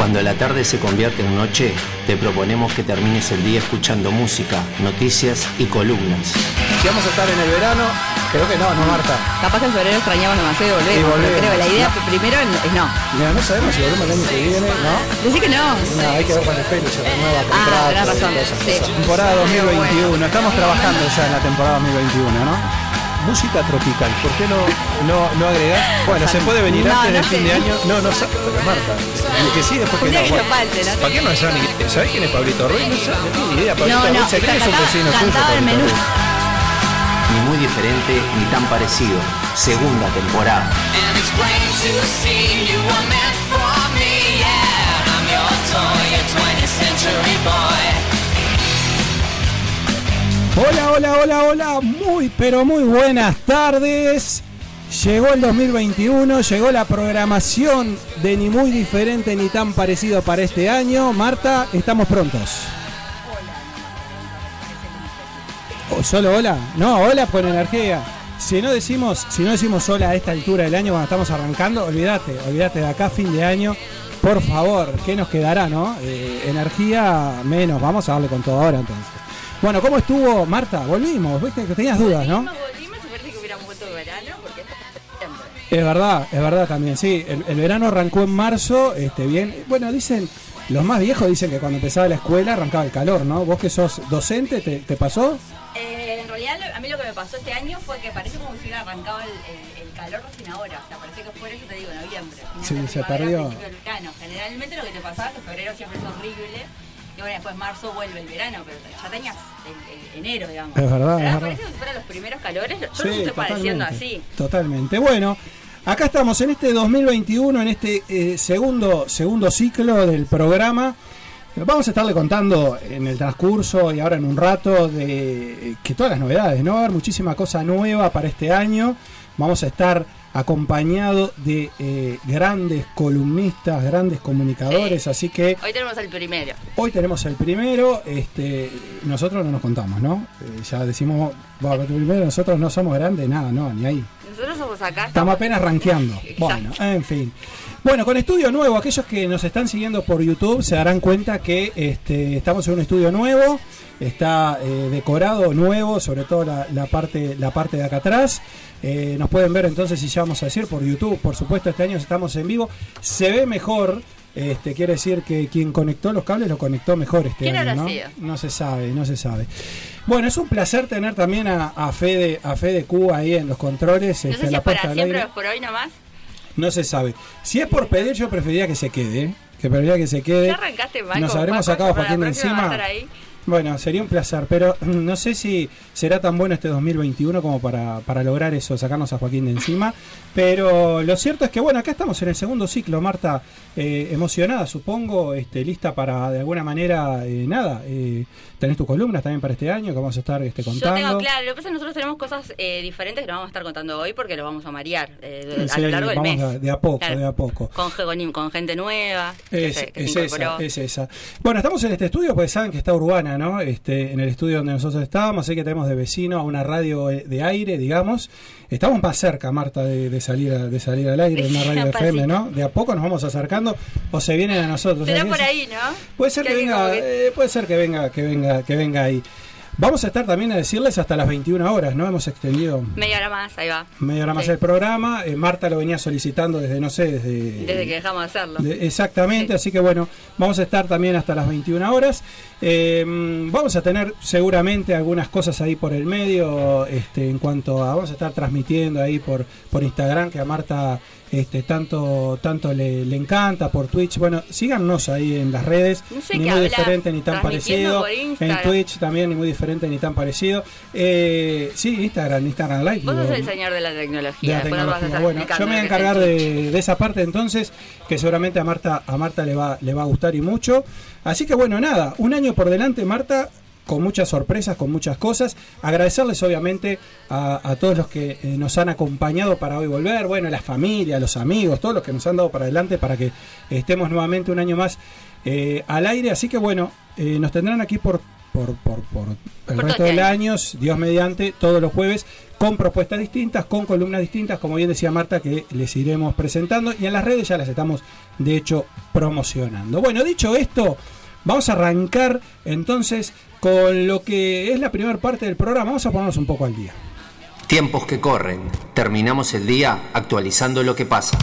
Cuando la tarde se convierte en noche, te proponemos que termines el día escuchando música, noticias y columnas. Si vamos a estar en el verano, creo que no, no Marta. Capaz que en febrero extrañamos demasiado y volvemos. Y volvemos. pero creo que la idea primero es no. Mira, no sabemos si volvemos el año que viene, ¿no? Decí que no. No, hay que ver cuando el pelo se renueva, Ah, contrato tenés razón, sí. Temporada 2021, estamos trabajando ya en la temporada 2021, ¿no? Música tropical, ¿por qué no, no, no agregar? Bueno, se puede venir No, antes no del fin de año. No, no pero Marta. El que sí, después Un que día no. bueno. no falte, ¿no? ¿Para qué no saben? ni- ¿Sabés quién es Pablito Ruiz? No sé, no tengo ni idea. Pablito Ruiz, se cree que es un vecino tuyo. Ni muy diferente ni tan parecido. Segunda temporada. and Hola, hola, hola, hola, muy pero muy buenas tardes. Llegó el 2021, llegó la programación de ni muy diferente ni tan parecido para este año. Marta, estamos prontos. ¿O solo hola? No, hola con energía. Si no decimos, si no decimos hola a esta altura del año cuando estamos arrancando, olvídate, olvídate de acá fin de año. Por favor, ¿qué nos quedará, no? Eh, energía menos, vamos a darle con todo ahora entonces. Bueno, ¿cómo estuvo Marta? Volvimos, viste que tenías dudas, ¿no? volvimos parece que hubiéramos vuelto de verano porque es septiembre. Es verdad, es verdad también, sí. El, el verano arrancó en marzo, este, bien. Bueno, dicen, los más viejos dicen que cuando empezaba la escuela arrancaba el calor, ¿no? Vos que sos docente, ¿te, te pasó? Eh, en realidad a mí lo que me pasó este año fue que parece como si hubiera arrancado el, el- el calor recién ahora. O sea, parece que fuera, yo te digo, noviembre. Sí, se perdió. verano. Generalmente lo que te pasaba es que febrero siempre es horrible. Y bueno, después marzo vuelve el verano, pero ya tenías el, el enero, digamos. Es verdad, es parece si fueran los primeros calores. Yo los estoy padeciendo así. Totalmente. Bueno, acá estamos en este 2021, en este eh, segundo, segundo ciclo del programa. Vamos a estarle contando en el transcurso y ahora en un rato de eh, que todas las novedades, ¿no? Va a haber muchísima cosa nueva para este año. Vamos a estar acompañados de eh, grandes columnistas, grandes comunicadores, así que Hoy tenemos el primero. Hoy tenemos el primero, este, nosotros no nos contamos, ¿no? Eh, ya decimos, va, el primero nosotros no somos grandes, nada, no, ni ahí. Nosotros somos acá. Estamos apenas rankeando. Bueno, en fin. Bueno, con estudio nuevo, aquellos que nos están siguiendo por YouTube se darán cuenta que este, estamos en un estudio nuevo, está eh, decorado nuevo, sobre todo la, la parte, la parte de acá atrás. Eh, nos pueden ver entonces, si ya vamos a decir, por YouTube, por supuesto, este año estamos en vivo. Se ve mejor, este, quiere decir que quien conectó los cables lo conectó mejor este ¿Quién año, ¿no? No se sabe, no se sabe. Bueno, es un placer tener también a, a Fede, a Fede Q ahí en los controles. No este, sé en si la es para siempre o por hoy nomás. No se sabe. Si es por pedir, yo preferiría que se quede. ¿eh? Que preferiría que se quede. Ya arrancaste mal. Nos habremos sacado Joaquín de encima. Bueno, sería un placer, pero no sé si será tan bueno este 2021 como para, para lograr eso, sacarnos a Joaquín de encima. Pero lo cierto es que, bueno, acá estamos en el segundo ciclo, Marta, eh, emocionada, supongo, este, lista para, de alguna manera, eh, nada, eh, tenés tus columnas también para este año que vamos a estar este, Yo contando. tengo claro, lo que pasa es que nosotros tenemos cosas eh, diferentes que nos vamos a estar contando hoy porque los vamos a marear eh, a lo largo del mes. a- de a poco, Claro. de a poco. Con, ge- con, con gente nueva. que Es, se- que es se esa, incorporó. es esa. Bueno, estamos en este estudio porque saben que está Urbana, ¿no? Este, en el estudio donde nosotros estábamos, así que tenemos de vecino a una radio eh, de aire, digamos. Estamos más cerca, Marta, de, de salir a- de salir al aire, en una radio Un FM. ¿no? De a poco nos vamos acercando o se vienen a nosotros. Será por ahí, ¿no? Puede ser que venga, que- eh, puede ser que venga, que venga, que venga ahí. Vamos a estar también a decirles hasta las 21 horas, ¿no? Hemos extendido Media hora más, ahí va. media hora más Sí. el programa. Eh, Marta lo venía solicitando desde, no sé, desde... Desde que dejamos de hacerlo. De- exactamente, Sí. así que bueno, vamos a estar también hasta las 21 horas. Eh, vamos a tener seguramente algunas cosas ahí por el medio, este, en cuanto a, vamos a estar transmitiendo ahí por, por Instagram, que a Marta este, tanto, tanto le, le encanta, por Twitch. Bueno, síganos ahí en las redes, No sé ni muy hablas, diferente ni tan parecido. En. Twitch también, ni muy diferente ni tan parecido. Eh, sí, Instagram, Instagram Live. Vos sos el señor de la de tecnología. la después nos vas a tecnología. Bueno, yo me voy a encargar de, de esa parte entonces, que seguramente a Marta, a Marta le va, le va a gustar y mucho. Así que bueno, nada, un año por delante, Marta, con muchas sorpresas, con muchas cosas. Agradecerles obviamente a, a todos los que eh, nos han acompañado para hoy volver, bueno, la familia, los amigos, todos los que nos han dado para adelante para que estemos nuevamente un año más eh, al aire. Así que bueno, eh, nos tendrán aquí por por, por, por el resto del año, Dios mediante, todos los jueves, con propuestas distintas, con columnas distintas, como bien decía Marta, que les iremos presentando y en las redes ya las estamos, de hecho, promocionando. Bueno, dicho esto, vamos a arrancar entonces con lo que es la primera parte del programa. Vamos a ponernos un poco al día. Tiempos que corren. Terminamos el día actualizando lo que pasa.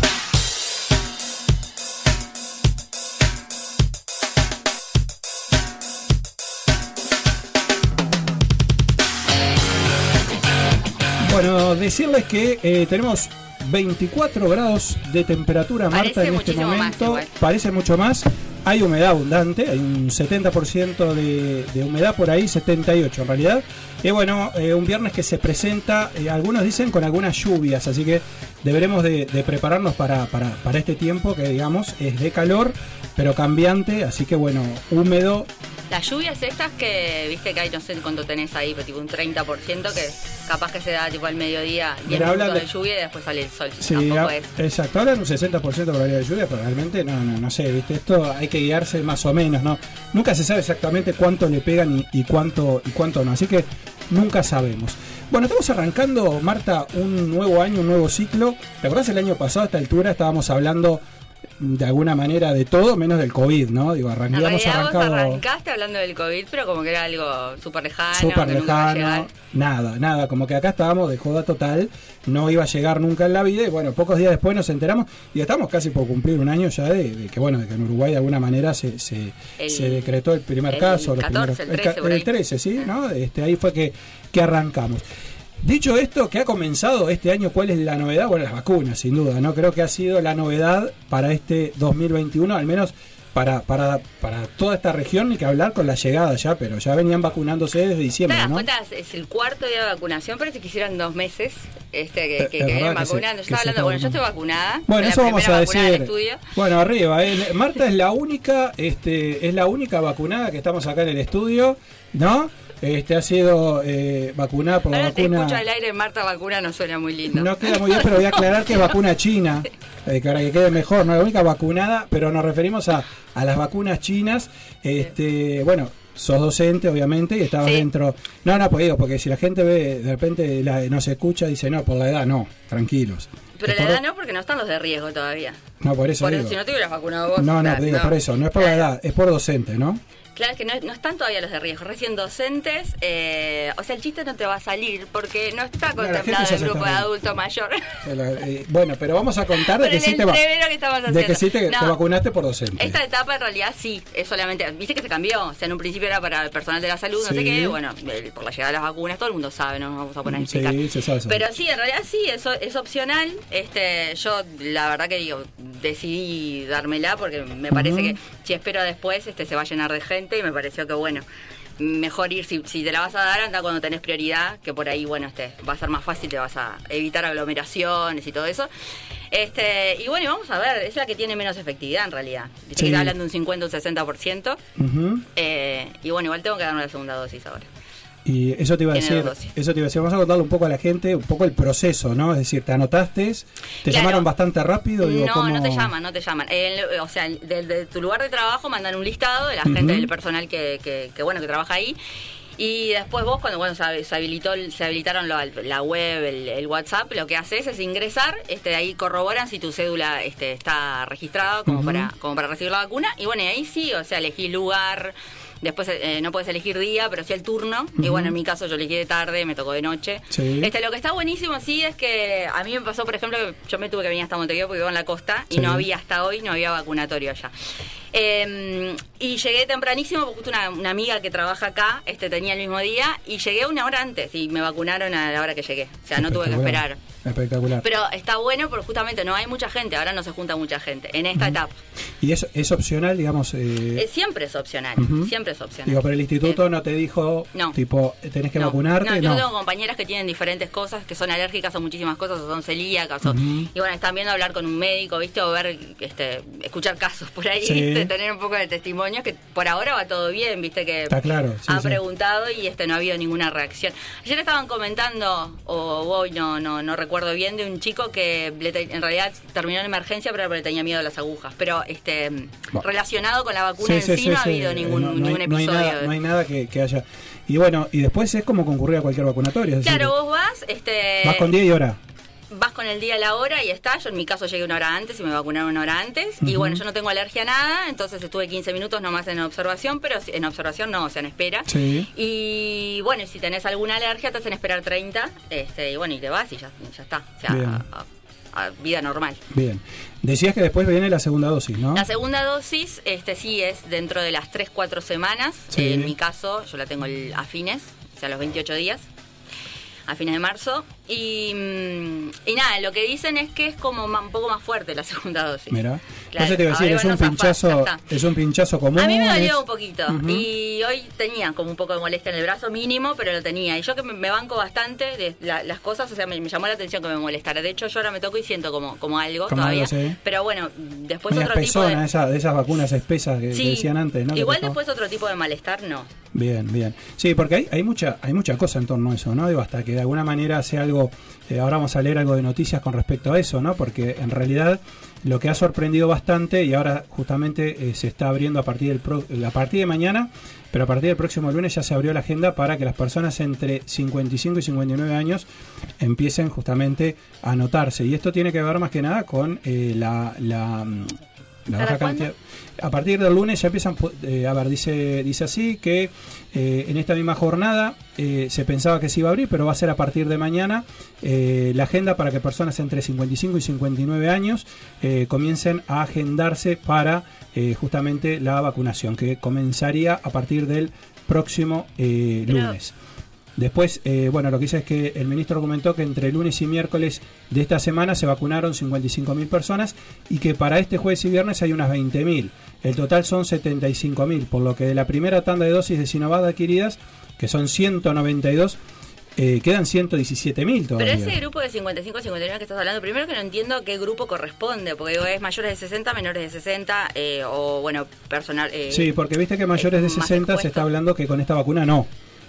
Bueno, decirles que eh, tenemos 24 grados de temperatura, Marta, Parece en este más momento. Parece mucho más. Hay humedad abundante, hay un 70% de, de humedad por ahí, 78 en realidad. Y bueno, eh, un viernes que se presenta, eh, algunos dicen con algunas lluvias, así que deberemos de, de prepararnos para, para, para este tiempo que digamos es de calor, pero cambiante, así que bueno, húmedo, Las lluvias estas que, viste que hay, no sé cuánto tenés ahí, pero tipo un 30% que capaz que se da tipo al mediodía, 10 Mira, minutos de... de- lluvia y después sale el sol. Sí, Tampoco a- es. exacto. Hablan un 60% de probabilidad de lluvia, pero realmente no, no, no sé, ¿viste? Esto hay que guiarse más o menos, ¿no? Nunca se sabe exactamente cuánto le pegan y, y cuánto y cuánto no, así que nunca sabemos. Bueno, estamos arrancando, Marta, un nuevo año, un nuevo ciclo. ¿Te acordás el año pasado a esta altura estábamos hablando de alguna manera de todo menos del COVID, ¿no? Digo, arrancamos vos arrancado arrancaste hablando del COVID, pero como que era algo súper lejano, súper lejano, nada, nada, como que acá estábamos de joda total, no iba a llegar nunca en la vida y bueno, pocos días después nos enteramos y estamos casi por cumplir un año ya de, de que bueno, de que en Uruguay de alguna manera se, se, El- se decretó el primer el caso, los 14, primeros- el ca- 13 por ahí. 13, sí, ¿no? Este, ahí fue que, que arrancamos. Dicho esto, que ha comenzado este año, ¿cuál es la novedad? Bueno, las vacunas, sin duda, ¿no? Creo que ha sido la novedad para este 2021, al menos para, para, para toda esta región, ni que hablar con la llegada ya, pero ya venían vacunándose desde ¿Te diciembre, ¿no? cuenta? Es el cuarto día de vacunación, parece que hicieran dos meses este, que, Eh, que, es vacunando. que Yo estaba hablando, bueno, yo estoy vacunada. Bueno, eso vamos a decir. Bueno, arriba. eh, Marta es la única, este, es la única vacunada que estamos acá en el estudio, ¿no? Este ha sido eh, vacunada por la Ahora te vacuna. escucho al aire, Marta vacuna no suena muy lindo. No queda muy bien, pero voy a aclarar que es vacuna china, eh, para que quede mejor, no es la única vacunada, pero nos referimos a, a las vacunas chinas. Este, bueno, sos docente, obviamente, y estabas Sí. dentro. No, no, pues digo, porque si la gente ve, de repente la, no se escucha, dice, no, por la edad, no, tranquilos. Pero la por- edad no, porque no están los de riesgo todavía. No, por eso Por digo. eso, si no te hubieras vacunado vos. No, no, claro, digo, por eso, no es por la edad, es por docente, ¿no? Claro, es que no, no están todavía los de riesgo, recién docentes. eh, o sea, el chiste no te va a salir porque no está No, contemplado el grupo de adulto mayor. Eh, bueno, pero vamos a contar de que sí te va- que de que sí te, No. te vacunaste por docente. Esta etapa en realidad sí, es solamente, viste que se cambió, o sea, en un principio era para el personal de la salud, no Sí. sé qué, bueno, por la llegada de las vacunas, todo el mundo sabe, no nos vamos a poner a Sí, explicar. se sabe, se sabe. Pero sí, en realidad sí, eso es opcional, este, yo la verdad que digo, decidí dármela porque me parece que si espero después, este, se va a llenar de gente y me pareció que bueno, mejor ir, si, si te la vas a dar, anda cuando tenés prioridad, que por ahí, bueno, este, va a ser más fácil, te vas a evitar aglomeraciones y todo eso. Este, y bueno, y vamos a ver, es la que tiene menos efectividad en realidad. Dice Sí. que está hablando de un 50 o un 60%. Ujú. eh, y bueno, igual tengo que darme la segunda dosis ahora. Y eso te iba a decir, eso te iba a decir, vamos a contarle un poco a la gente, un poco el proceso, ¿no? Es decir, te anotaste, te Claro. llamaron bastante rápido, digo, no, ¿cómo? no te llaman, no te llaman. El- o sea, desde tu lugar de trabajo mandan un listado de la gente del personal que, que, que, bueno que trabaja ahí. Y después vos, cuando bueno, se, habilitó, se habilitaron lo- la web, el, el WhatsApp, lo que haces es ingresar, este, ahí corroboran si tu cédula este, está registrada como, para, como para recibir la vacuna. Y bueno, y ahí sí, o sea, elegís lugar, después eh, no puedes elegir día, pero sí el turno. Y bueno, en mi caso yo elegí de tarde, me tocó de noche. Sí. Este, lo que está buenísimo sí es que a mí me pasó, por ejemplo, que yo me tuve que venir hasta Montevideo porque vivo en la costa y no había hasta hoy, no había vacunatorio allá. Eh, y llegué tempranísimo porque justo una, una amiga que trabaja acá este tenía el mismo día y llegué una hora antes y me vacunaron a la hora que llegué. O sea, no tuve que esperar. Espectacular. Pero está bueno porque justamente no hay mucha gente, ahora no se junta mucha gente en esta etapa. y eso es opcional, digamos, eh, Eh, siempre es opcional, siempre es opcional. digo, pero el instituto Eh, no te dijo, no. tipo, tenés que no, vacunarte, No, no. yo tengo compañeras que tienen diferentes cosas, que son alérgicas a muchísimas cosas, o son celíacas, o- y bueno, están viendo hablar con un médico, ¿viste? O ver este, escuchar casos por ahí, Sí. tener un poco de testimonios, que por ahora va todo bien, viste que Está claro, sí, han sí. preguntado y este no ha habido ninguna reacción. Ayer estaban comentando, o hoy no, no, no recuerdo bien, de un chico que en realidad terminó en emergencia, pero le tenía miedo a las agujas. Pero este Bueno. relacionado con la vacuna en Sí, no ha habido ningún, no- no ningún hay, no hay episodio. nada, de- no hay nada que, que haya. Y bueno, y después es como concurrir a cualquier vacunatorio. es decir, Claro, vos vas, este, vas con día y hora. Vas con el día, la hora y está. Yo en mi caso llegué una hora antes y me vacunaron una hora antes. Y bueno, yo no tengo alergia a nada, entonces estuve 15 minutos nomás en observación, pero en observación no, o sea, en espera. Sí. Y bueno, y si tenés alguna alergia, te hacen esperar 30. Este, y bueno, y te vas y ya, y ya está. O sea, a, a- a vida normal. Bien. Decías que después viene la segunda dosis, ¿no? La segunda dosis, este sí es dentro de las 3, 4 semanas. Sí. Eh, en mi caso, yo la tengo el- a fines, o sea, los 28 días, a fines de marzo. Y, mm, y nada, lo que dicen es que es como un poco más fuerte la segunda dosis. Mira. Claro, te iba a decir, es un zafar, pinchazo, es un pinchazo común. A mí me es- dolió un poquito y hoy tenía como un poco de molestia en el brazo mínimo, pero lo tenía. Y yo que me, banco bastante de la- las cosas, o sea, me, me llamó la atención que me molestara. De hecho, yo ahora me toco y siento como, como algo Como todavía. algo, sí. Pero bueno, después otro tipo de... esa- de esas vacunas espesas que, decían antes, igual después otro tipo de malestar, no. Bien, bien. Sí, porque hay, hay mucha hay mucha cosa en torno a eso, ¿no? Digo, hasta que de alguna manera sea algo, eh, ahora vamos a leer algo de noticias con respecto a eso, ¿no? Porque en realidad lo que ha sorprendido bastante y ahora justamente eh, se está abriendo a partir del pro- a de mañana, pero a partir del próximo lunes ya se abrió la agenda para que las personas entre 55 y 59 años empiecen justamente a anotarse. Y esto tiene que ver más que nada con eh, la, la, la ¿Para baja cuándo? cantidad. A partir del lunes ya empiezan, eh, a ver, dice, dice así que eh, en esta misma jornada eh, se pensaba que se iba a abrir, pero va a ser a partir de mañana eh, la agenda para que personas entre 55 y 59 años eh, comiencen a agendarse para eh, justamente la vacunación, que comenzaría a partir del próximo eh, Pero- lunes. Después, eh, bueno, lo que dice es que el ministro comentó que entre lunes y miércoles de esta semana se vacunaron 55.000 personas y que para este jueves y viernes hay unas 20.000. El total son 75.000, por lo que de la primera tanda de dosis de Sinovac adquiridas, que son 192, eh, quedan 117.000 todavía. Pero ese grupo de 55 59 que estás hablando, primero que no entiendo a qué grupo corresponde, porque digo, es mayores de 60, menores de 60, eh, o bueno, personal. eh, Sí, porque viste que mayores de eh, más 60 se está hablando que con esta vacuna no.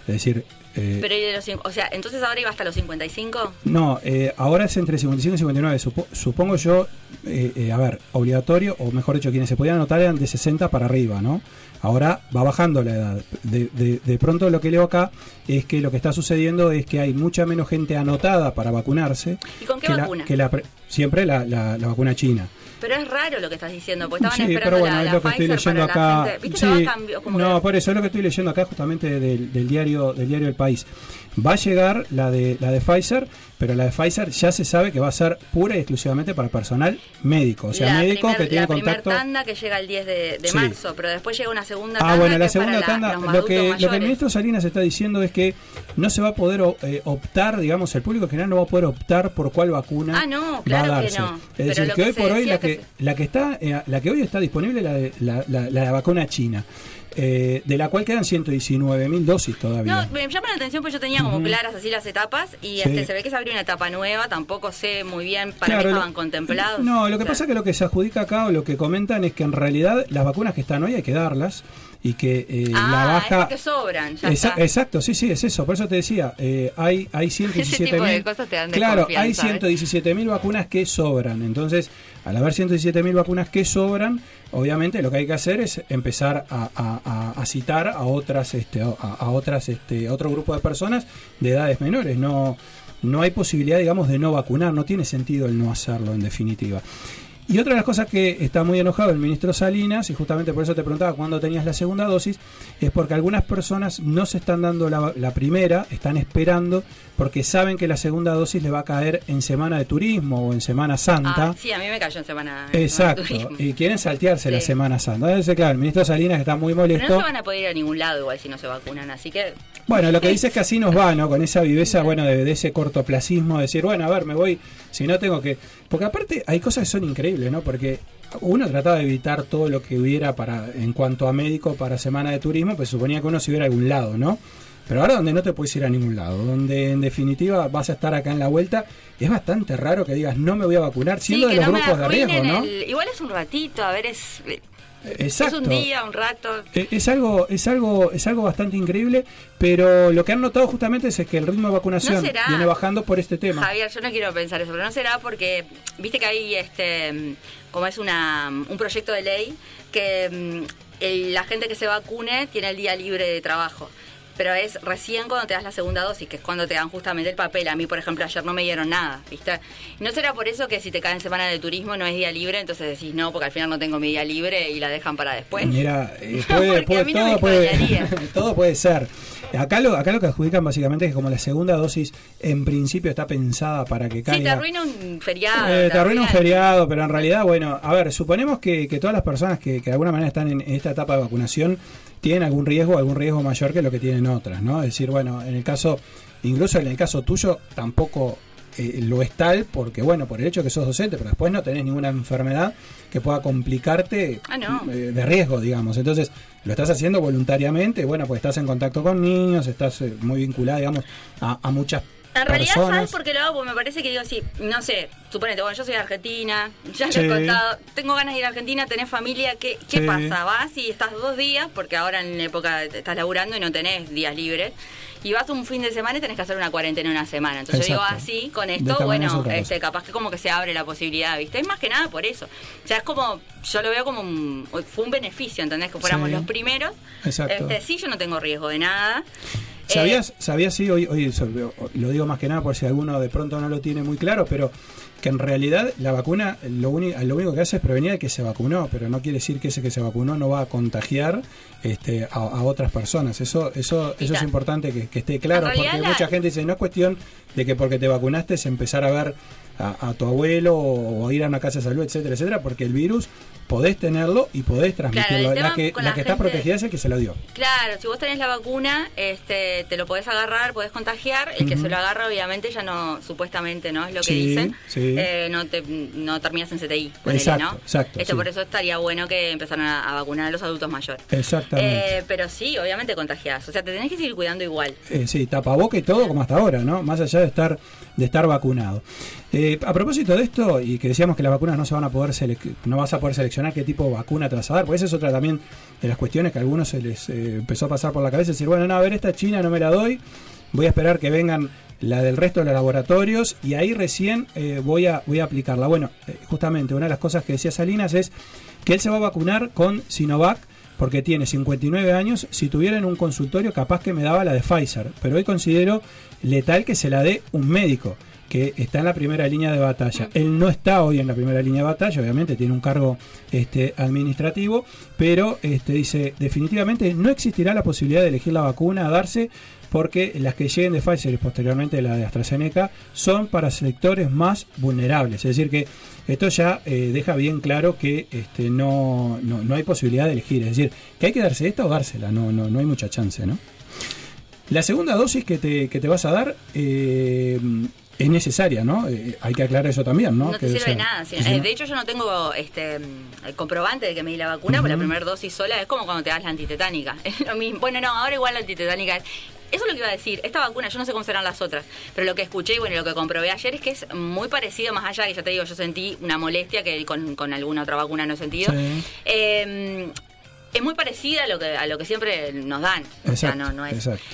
Es decir, eh, Pero de los, o sea, entonces ahora iba hasta los 55. No, eh, ahora es entre 55 y 59. Supo- supongo yo, eh, eh, a ver, obligatorio, o mejor dicho, quienes se podían anotar eran de 60 para arriba, ¿no? Ahora va bajando la edad. De, de- de pronto lo que leo acá es que lo que está sucediendo es que hay mucha menos gente anotada para vacunarse. ¿Y con qué que la- vacuna? que la pre- siempre la, la- la vacuna china. Pero es raro lo que estás diciendo, porque estaban Sí, esperando pero bueno, la, es la lo que estoy Pfizer leyendo para la acá. gente. ¿Viste Sí, que va a cambiar? Como no, que- por eso es lo que estoy leyendo acá justamente del, del diario del diario El País. Va a llegar la de la de Pfizer, pero la de Pfizer ya se sabe que va a ser pura y exclusivamente para personal médico, o sea, la médico primer- que tiene la contacto. tanda que llega el 10 de, de Sí. marzo, pero después llega una segunda Ah, tanda. bueno, la segunda la- tanda, lo que, lo que el ministro Salinas está diciendo es que no se va a poder eh, optar, digamos, el público en general no va a poder optar por cuál vacuna Ah, no, va a claro que darse. no. Es Pero decir, que que hoy por hoy la que la que está, eh, la que hoy está disponible es la, de, la, la- la vacuna china, eh, de la cual quedan 119 mil dosis todavía. No, me llama la atención porque yo tenía como claras así las etapas y Sí. este, se ve que se abrió una etapa nueva, tampoco sé muy bien para Claro, qué lo- estaban contemplados. No, lo que pasa es que lo que se adjudica acá o lo que comentan es que en realidad las vacunas que están hoy hay que darlas y que eh, ah, la baja... es porque sobran, ya está. Exacto, sí, sí, es eso. Por eso te decía, eh, hay, hay 117 tipo de mil. Claro, hay desconfianza, ¿eh? 117 mil vacunas que sobran. Entonces, al haber 117 mil vacunas que sobran, obviamente lo que hay que hacer es empezar a, citar a otras, este, a, otras, este, otro grupo de personas de edades menores. No, no hay posibilidad, digamos, de no vacunar. No tiene sentido el no hacerlo, en definitiva. Y otra de las cosas que está muy enojado el ministro Salinas, y justamente por eso te preguntaba cuándo tenías la segunda dosis, es porque algunas personas no se están dando la, la primera, están esperando porque saben que la segunda dosis le va a caer en Semana de Turismo o en Semana Santa. Ah, sí, a mí me cayó en semana. en Exacto, Semana de Turismo. y quieren saltearse la. Semana Santa. Entonces, claro, el ministro Salinas está muy Pero molesto. no se van a poder ir a ningún lado igual si no se vacunan, así que Bueno, lo que dice es que así nos va, ¿no? Con esa viveza, bueno, de, de ese cortoplacismo, de decir, bueno, a ver, me voy, si no tengo que... Porque aparte hay cosas que son increíbles, ¿no? Porque uno trataba de evitar todo lo que hubiera para en cuanto a médico para Semana de Turismo, pues suponía que uno se hubiera a algún lado, ¿no? pero ahora donde no te puedes ir a ningún lado, donde en definitiva vas a estar acá en la vuelta, es bastante raro que digas no me voy a vacunar, siendo Sí, de los no grupos de riesgo, ¿no? el- Igual es un ratito, a ver, es, Exacto. es un día, un rato. Eh, Es algo, es algo, es algo bastante increíble, pero lo que han notado justamente es que el ritmo de vacunación ¿No será? viene bajando por este tema. Javier, yo no quiero pensar eso, pero no será porque, viste que hay, este, como es una, un proyecto de ley, que mm, el- la gente que se vacune tiene el día libre de trabajo. Pero es recién cuando te das la segunda dosis, que es cuando te dan justamente el papel. A mí, por ejemplo, ayer no me dieron nada, ¿viste? ¿No será por eso que si te caen semana de turismo no es día libre? Entonces decís, no, porque al final no tengo mi día libre y la dejan para después. Mira, eh, puede, puede- no todo, puede, todo puede ser. Acá lo, acá lo que adjudican básicamente es que como la segunda dosis en principio está pensada para que Sí, caiga... te arruina un feriado. Eh, te arruina un feriado, pero en realidad, bueno, a ver, suponemos que, que todas las personas que, que de alguna manera están en esta etapa de vacunación tienen algún riesgo, algún riesgo mayor que lo que tienen otras, ¿no? Es decir, bueno, en el caso, incluso en el caso tuyo, tampoco eh, lo es tal, porque bueno, por el hecho que sos docente, pero después no tenés ninguna enfermedad que pueda complicarte Ah, no. eh, de riesgo, digamos. Entonces, lo estás haciendo voluntariamente, bueno, pues estás en contacto con niños, estás eh, muy vinculada, digamos, a, a muchas En realidad, personas. ¿sabes por qué lo hago? Porque me parece que digo, sí, no sé, suponete, bueno, yo soy de Argentina, ya te Sí. he contado, tengo ganas de ir a Argentina, tenés familia, ¿qué, qué Sí. pasa? Vas y estás dos días, porque ahora en la época estás laburando y no tenés días libres, y vas un fin de semana y tenés que hacer una cuarentena una semana. Entonces yo digo, así, con De esto, bueno, este, capaz que como que se abre la posibilidad, ¿viste? Es más que nada por eso. O sea, es como, yo lo veo como un, fue un beneficio, ¿entendés? Que fuéramos Sí. los primeros. Exacto. Este, sí, yo no tengo riesgo de nada. Eh, ¿Sabías, sabías sí, hoy, hoy lo digo más que nada por si alguno de pronto no lo tiene muy claro, pero que en realidad la vacuna lo, único lo único que hace es prevenir al que se vacunó, pero no quiere decir que ese que se vacunó no va a contagiar este, a, a otras personas. Eso eso eso es ta- importante que, que esté claro, porque la- mucha gente dice, no es cuestión de que porque te vacunaste es empezar a ver a, a tu abuelo o, o ir a una casa de salud, etcétera, etcétera, porque el virus podés tenerlo y podés transmitirlo. la que, la la que está protegida es el que se lo dio. Claro, si vos tenés la vacuna, este, te lo podés agarrar, podés contagiar. El que se lo agarra, obviamente, ya no, supuestamente, ¿no? Es lo que Sí, dicen. sí. Eh, no, te, no terminas en CTI, ponele, Exacto, ¿no? exacto, Este, sí. Por eso estaría bueno que empezaran a, a vacunar a los adultos mayores. Exactamente. Eh, pero sí, obviamente contagiás. O sea, te tenés que seguir cuidando igual. Eh, sí, tapaboca y todo como hasta ahora, ¿no? Más allá de estar de estar vacunado. Eh, a propósito de esto, y que decíamos que las vacunas no se van a poder no vas a poder seleccionar qué tipo de vacuna te vas a dar, pues esa es otra también de las cuestiones que a algunos se les eh, empezó a pasar por la cabeza, decir, bueno, no, a ver, esta china no me la doy, voy a esperar que vengan la del resto de los laboratorios y ahí recién eh, voy, a, voy a aplicarla. Bueno, justamente una de las cosas que decía Salinas es que él se va a vacunar con Sinovac porque tiene 59 años. Si tuviera en un consultorio, capaz que me daba la de Pfizer, pero hoy considero letal que se la dé un médico que está en la primera línea de batalla. Él no está hoy en la primera línea de batalla, obviamente tiene un cargo este, administrativo, pero este, dice definitivamente no existirá la posibilidad de elegir la vacuna a darse porque las que lleguen de Pfizer y posteriormente la de AstraZeneca son para sectores más vulnerables. Es decir, que esto ya eh, deja bien claro que este, no, no, no hay posibilidad de elegir. Es decir, que hay que darse esta o dársela, no, no, no hay mucha chance, ¿no? La segunda dosis que te, que te vas a dar eh, es necesaria, ¿no? Eh, hay que aclarar eso también, ¿no? No, te sirve de nada. si Eh, De hecho, yo no tengo este el comprobante de que me di la vacuna, porque la primera dosis sola es como cuando te das la antitetánica. Es lo mismo. Bueno, no, ahora igual la antitetánica es. Eso es lo que iba a decir. Esta vacuna, yo no sé cómo serán las otras, pero lo que escuché y bueno, lo que comprobé ayer es que es muy parecido, más allá que ya te digo, yo sentí una molestia que con, con alguna otra vacuna no he sentido. Sí. Eh, es muy parecida a lo que a lo que siempre nos dan. O sea, Exacto, no, no es. exacto.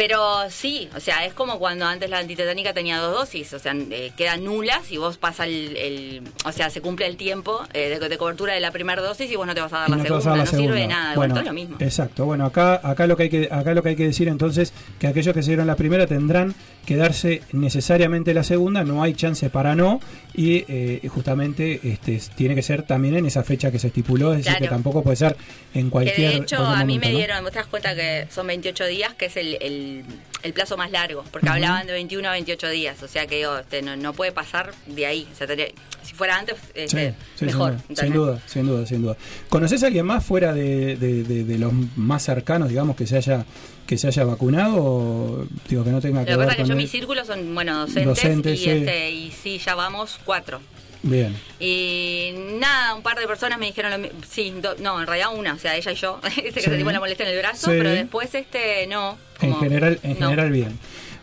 Pero sí, o sea, es como cuando antes la antitetánica tenía dos dosis, o sea, eh, quedan nulas y vos pasa el, el- o sea, se cumple el tiempo eh, de, de cobertura de la primera dosis y vos no te vas a dar la no te vas a segunda, dar la no sirve de segunda. nada, Bueno, todo es lo mismo. Exacto. Bueno, acá, acá lo que hay que, acá lo que hay que decir entonces que aquellos que se dieron la primera tendrán que darse necesariamente la segunda, no hay chance para no y eh, justamente este tiene que ser también en esa fecha que se estipuló, es decir, Claro. que tampoco puede ser en cualquier que de hecho cualquier a mí me ¿no? dieron, vos te das cuenta que son 28 días, que es el, el, el plazo más largo, porque Ujú. hablaban de 21 a 28 días, o sea que digo, este, no, no puede pasar de ahí, o sea, tendría- si fuera antes, este, Sí, sí, mejor. sin, duda, sin duda, sin duda. ¿Conoces a alguien más fuera de, de- de- de los más cercanos, digamos, que se haya que se haya vacunado? O, digo, que no tenga Lo que que ver pasa es que yo él? mis círculos son, bueno, docentes, Docentes, y, sí. este, y sí, ya vamos cuatro. Bien. Y nada, un par de personas me dijeron lo Sí, do- no, en realidad una, o sea, ella y yo. Ese que Sí. sentimos la molestia en el brazo, Sí. pero después este no. En como- general, en no. general bien.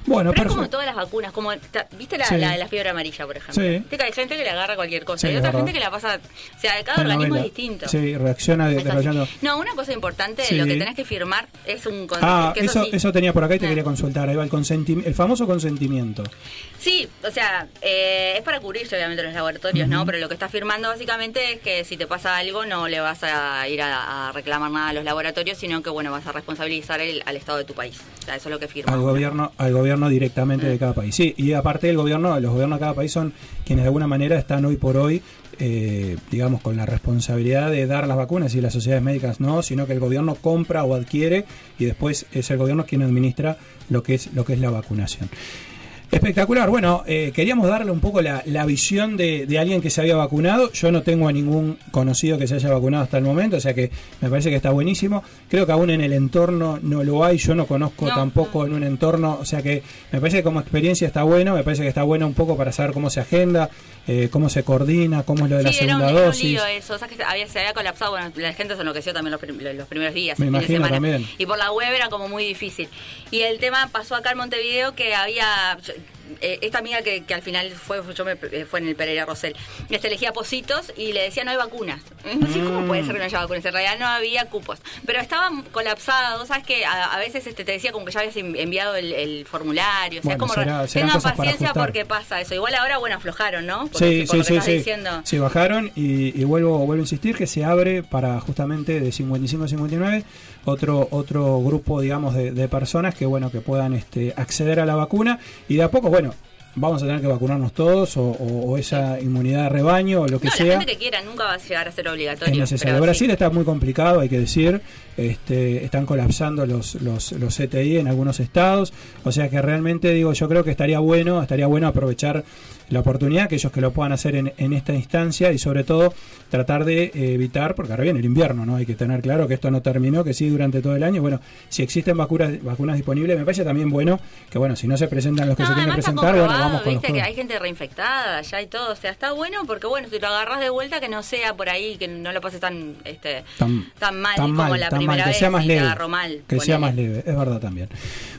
Bueno, Pero es como todas las vacunas, como ¿viste la, Sí. la, la fiebre amarilla, por ejemplo? Sí. Que hay gente que le agarra cualquier cosa y otra gente que la pasa, o sea, cada organismo es distinto. Sí, reacciona desarrollando. No, una cosa importante, lo que tenés que firmar es un Ah, que eso, eso tenía por acá y te Ah. quería consultar. Ahí va el, consentimi- el famoso consentimiento. Sí, o sea, eh, es para cubrirse obviamente los laboratorios, ¿no? Pero lo que está firmando básicamente es que si te pasa algo no le vas a ir a, a reclamar nada a los laboratorios, sino que bueno, vas a responsabilizar el- al Estado de tu país. O sea, eso es lo que firma. Al gobierno, al gobierno directamente Mm. de cada país. Sí, y aparte el gobierno, los gobiernos de cada país son quienes de alguna manera están hoy por hoy, eh, digamos, con la responsabilidad de dar las vacunas y las sociedades médicas no, sino que el gobierno compra o adquiere y después es el gobierno quien administra lo que es lo que es la vacunación. Espectacular. Bueno, eh, queríamos darle un poco la, la visión de, de alguien que se había vacunado. Yo no tengo a ningún conocido que se haya vacunado hasta el momento, o sea que me parece que está buenísimo. Creo que aún en el entorno no lo hay. Yo no conozco No. tampoco en un entorno, o sea que me parece que como experiencia está bueno. Me parece que está bueno un poco para saber cómo se agenda, eh, cómo se coordina, cómo es lo de la Sí, era un, segunda era un dosis. lío eso, o sea, que había, se había colapsado, bueno, la gente se enloqueció también los, prim- los primeros días, Me el fin de imagino semana. también. Y por la web era como muy difícil. Y el tema pasó acá en Montevideo que había... yo- esta amiga que, que al final fue yo me, eh, fue en el Pereira Rosell este, elegía positos y le decía no hay vacunas no sé cómo puede ser que no haya vacunas en realidad no había cupos pero estaban colapsados sabes que a, a veces este, te decía como que ya habías en- enviado el, el formulario o sea Bueno, como será- re- serán tengan paciencia porque pasa eso. Igual ahora bueno aflojaron no Por- Sí, por sí, lo que sí, estás sí. diciendo. Sí, bajaron y, y vuelvo, vuelvo a insistir que se abre para justamente de 55 a 59 otro otro grupo, digamos, de, de personas que bueno que puedan este, acceder a la vacuna y de a poco, bueno, vamos a tener que vacunarnos todos o, o- o esa inmunidad de rebaño o lo que no, la sea. gente que quiera nunca va a llegar a ser obligatorio. Es necesario. pero Brasil sí. está muy complicado, hay que decir. Este, están colapsando los, los, los CTI en algunos estados. O sea que realmente digo, yo creo que estaría bueno, estaría bueno aprovechar la oportunidad, aquellos que lo puedan hacer en, en esta instancia y sobre todo tratar de eh, evitar, porque ahora viene el invierno, ¿no? Hay que tener claro que esto no terminó, que sí durante todo el año. Bueno, si existen vacunas, vacunas disponibles, me parece también bueno que bueno, si no se presentan los que No, se tienen que presentar, bueno, vamos con los viste que juegos. hay gente reinfectada ya y todo, o sea, está bueno porque bueno, si lo agarras de vuelta que no sea por ahí, que no lo pases tan este tan, tan mal tan como mal, la tan primera mal, que vez sea más y te leve, agarró mal. que sea más leve, es verdad también.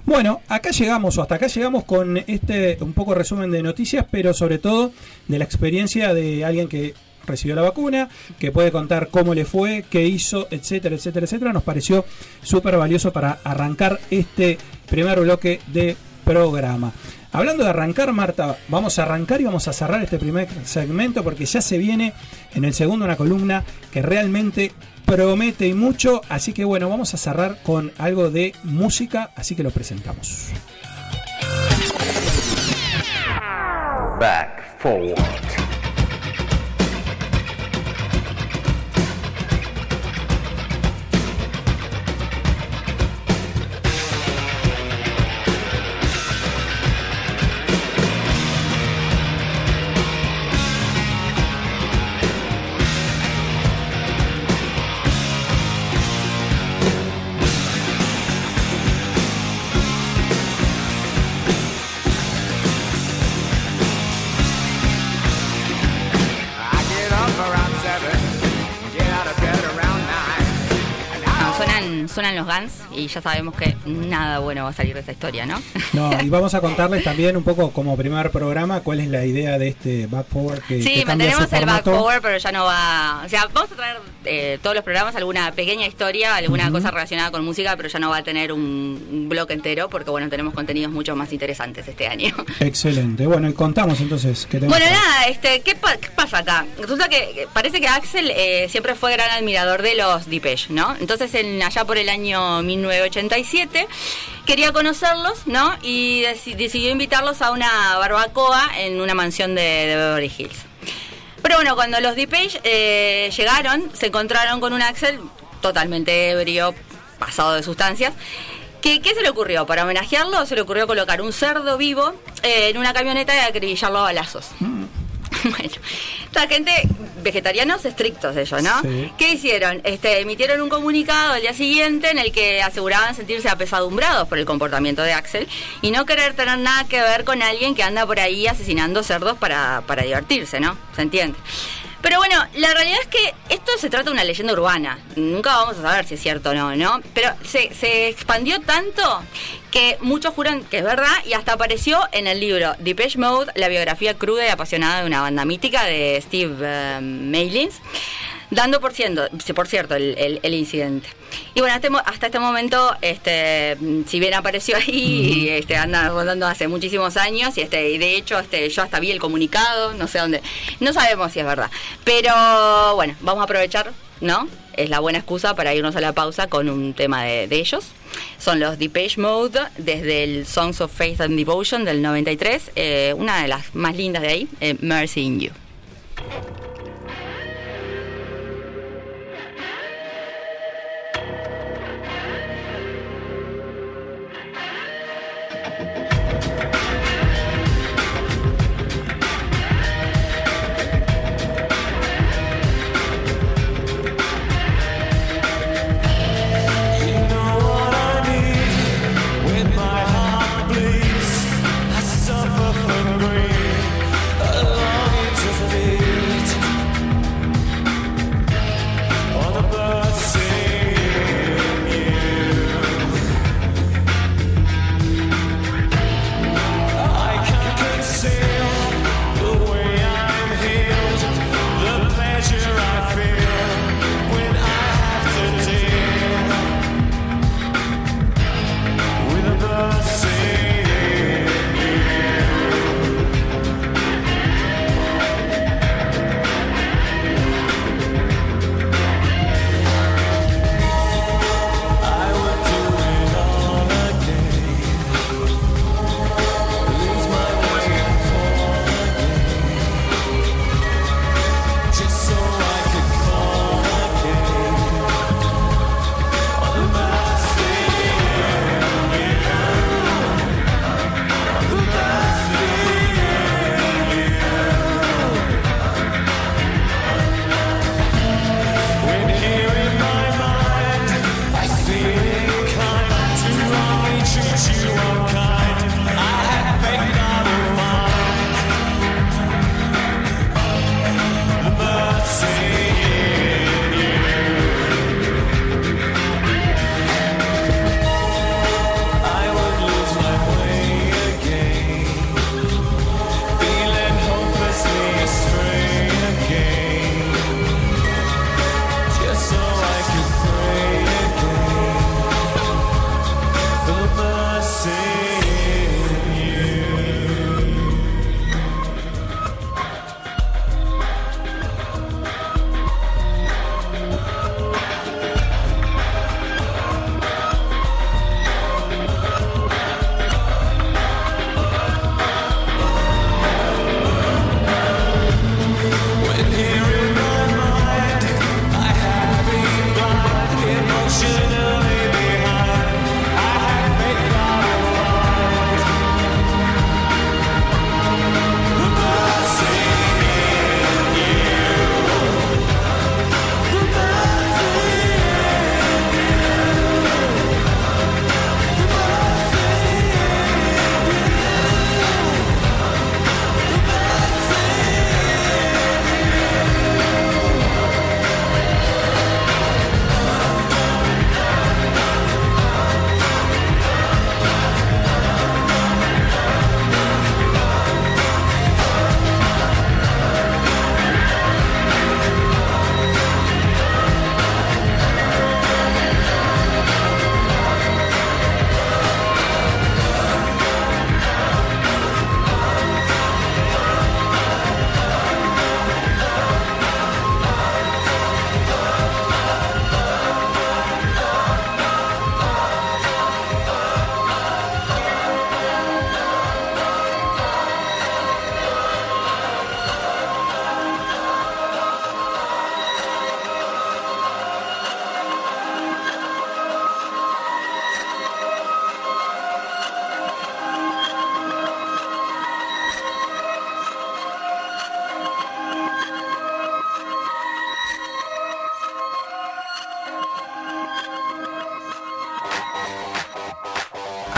Bueno, acá llegamos o hasta acá llegamos con este un poco resumen de noticias, pero sobre todo de la experiencia de alguien que recibió la vacuna, que puede contar cómo le fue, qué hizo, etcétera, etcétera, etcétera. Nos pareció súper valioso para arrancar este primer bloque de programa. Hablando de arrancar, Marta, vamos a arrancar y vamos a cerrar este primer segmento porque ya se viene en el segundo una columna que realmente promete y mucho. Así que bueno, vamos a cerrar con algo de música, así que lo presentamos. Back forward. Guns y ya sabemos que nada bueno va a salir de esta historia, ¿no? No, y vamos a contarles también un poco como primer programa cuál es la idea de este Back Forward que, Sí, que mantenemos el back forward, pero ya no va. O sea, vamos a traer eh, todos los programas alguna pequeña historia, alguna cosa relacionada con música, pero ya no va a tener un, un bloque entero, porque bueno, tenemos contenidos mucho más interesantes este año. Excelente. Bueno, y contamos entonces que tenemos. Bueno, nada, este, ¿qué, pa- qué pasa acá? Resulta que parece que Axel eh, siempre fue gran admirador de los Depeche, ¿no? Entonces, en, allá por el año 1987, quería conocerlos, ¿no? Y deci- decidió invitarlos a una barbacoa en una mansión de, de Beverly Hills. Pero bueno, cuando los Depeche eh, llegaron, se encontraron con un Axel totalmente ebrio, pasado de sustancias. ¿Qué, qué se le ocurrió? Para homenajearlo, se le ocurrió colocar un cerdo vivo eh, en una camioneta y acribillarlo a balazos. Bueno, esta gente, vegetarianos estrictos ellos, ¿no? Sí. ¿Qué hicieron? Este, emitieron un comunicado al día siguiente en el que aseguraban sentirse apesadumbrados por el comportamiento de Axel y no querer tener nada que ver con alguien que anda por ahí asesinando cerdos para, para divertirse, ¿no? ¿Se entiende? Pero bueno, la realidad es que esto se trata de una leyenda urbana. Nunca vamos a saber si es cierto o no, ¿no? Pero se, se expandió tanto que muchos juran que es verdad y hasta apareció en el libro Depeche Mode, la biografía cruda y apasionada de una banda mítica de Steve Mailins, dando por, ciento, por cierto el, el- el incidente. Y bueno, hasta, este hasta este momento, este, si bien apareció ahí, este, anda rodando hace muchísimos años y este, y de hecho este, yo hasta vi el comunicado, no sé dónde, no sabemos si es verdad. Pero bueno, vamos a aprovechar, ¿no? Es la buena excusa para irnos a la pausa con un tema de, de ellos. Son los Depeche Mode desde el Songs of Faith and Devotion del 93, eh, una de las más lindas de ahí, eh, Mercy in You.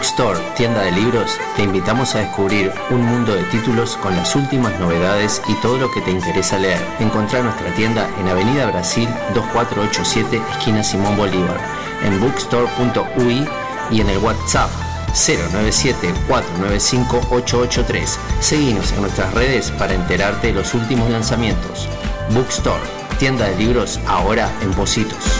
Bookstore, tienda de libros, te invitamos a descubrir un mundo de títulos con las últimas novedades y todo lo que te interesa leer. Encontrá nuestra tienda en Avenida Brasil 2487, esquina Simón Bolívar, en bookstore.ui y en el WhatsApp 097-495-883. Seguinos en nuestras redes para enterarte de los últimos lanzamientos. Bookstore, tienda de libros ahora en Positos.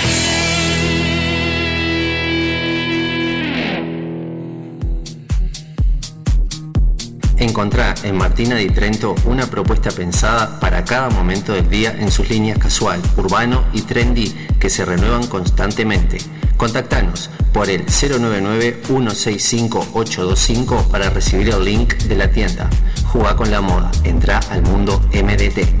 Encontrá en Martina di Trento una propuesta pensada para cada momento del día en sus líneas casual, urbano y trendy que se renuevan constantemente. Contactanos por el 099-165-825 para recibir el link de la tienda. Jugá con la moda, entra al mundo MDT.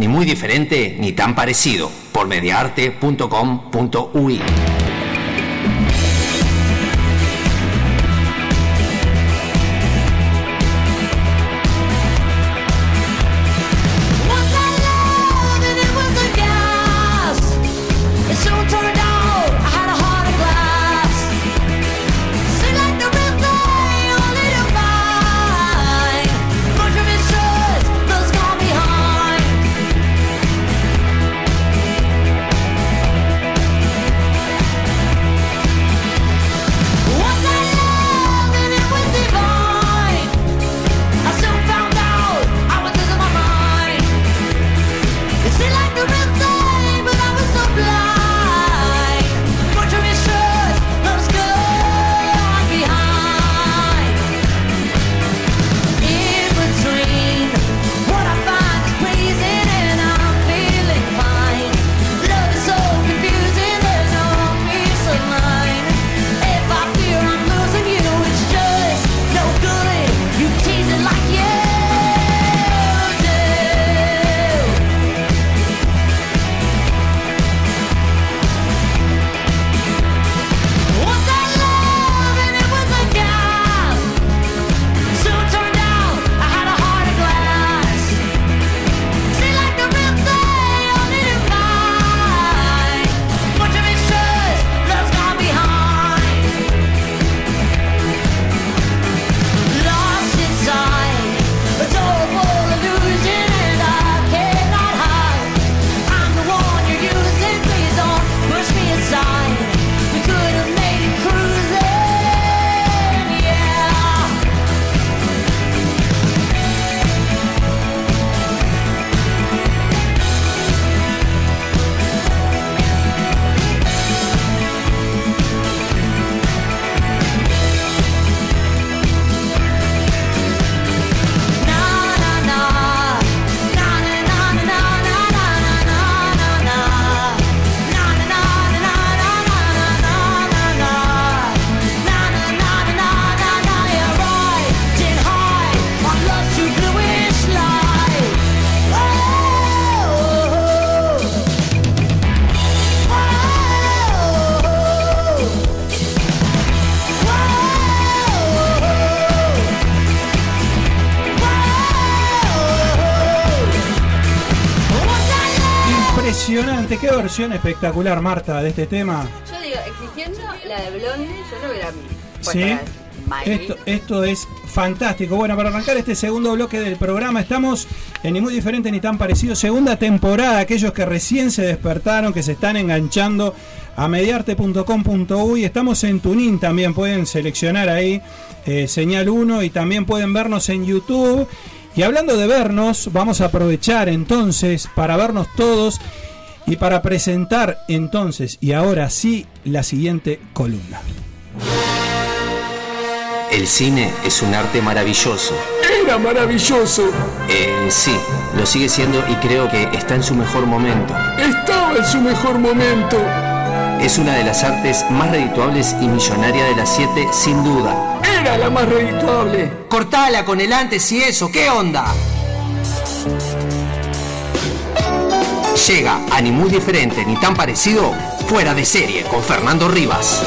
ni muy diferente ni tan parecido por mediarte.com.ui. versión espectacular, Marta, de este tema. Yo digo, exigiendo la de Blondie, yo no hubiera puesto Sí. la de Miley. Esto, esto es fantástico. Bueno, para arrancar este segundo bloque del programa, estamos en Ni Muy Diferente ni Tan Parecido, segunda temporada. Aquellos que recién se despertaron, que se están enganchando a mediarte.com.uy. Estamos en Tunin también, pueden seleccionar ahí eh, señal 1 y también pueden vernos en YouTube. Y hablando de vernos, vamos a aprovechar entonces para vernos todos y para presentar entonces y ahora sí la siguiente columna. El cine es un arte maravilloso. Era maravilloso. Eh, sí, lo sigue siendo y creo que está en su mejor momento. Estaba en su mejor momento. Es una de las artes más redituables y millonaria de las siete, sin duda. Era la más redituable. Cortala con el antes y eso, ¿qué onda? Llega a ni muy diferente ni tan parecido, fuera de serie con Fernando Rivas.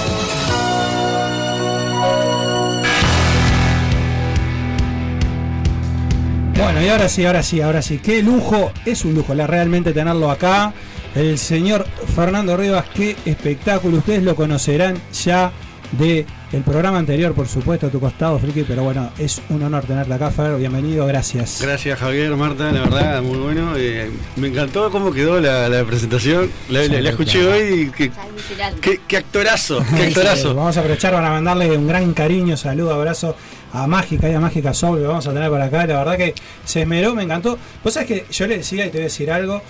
Bueno, y ahora sí, ahora sí, ahora sí. Qué lujo, es un lujo la, realmente tenerlo acá. El señor Fernando Rivas, qué espectáculo. Ustedes lo conocerán ya de el programa anterior, por supuesto, a tu costado, Friki. Pero bueno, es un honor tenerte acá, Fer. Bienvenido, gracias. Gracias Javier, Marta, la verdad, muy bueno. Eh, me encantó cómo quedó la, la presentación. La, la- la escuché hoy y qué, Alucinante. qué- qué actorazo, qué Eh, actorazo. vamos a aprovechar para mandarle un gran cariño, saludo, abrazo a Mágica y a Mágica Soul que vamos a tener por acá. La verdad que se esmeró, me encantó. Vos sabés que yo le decía y te voy a decir algo.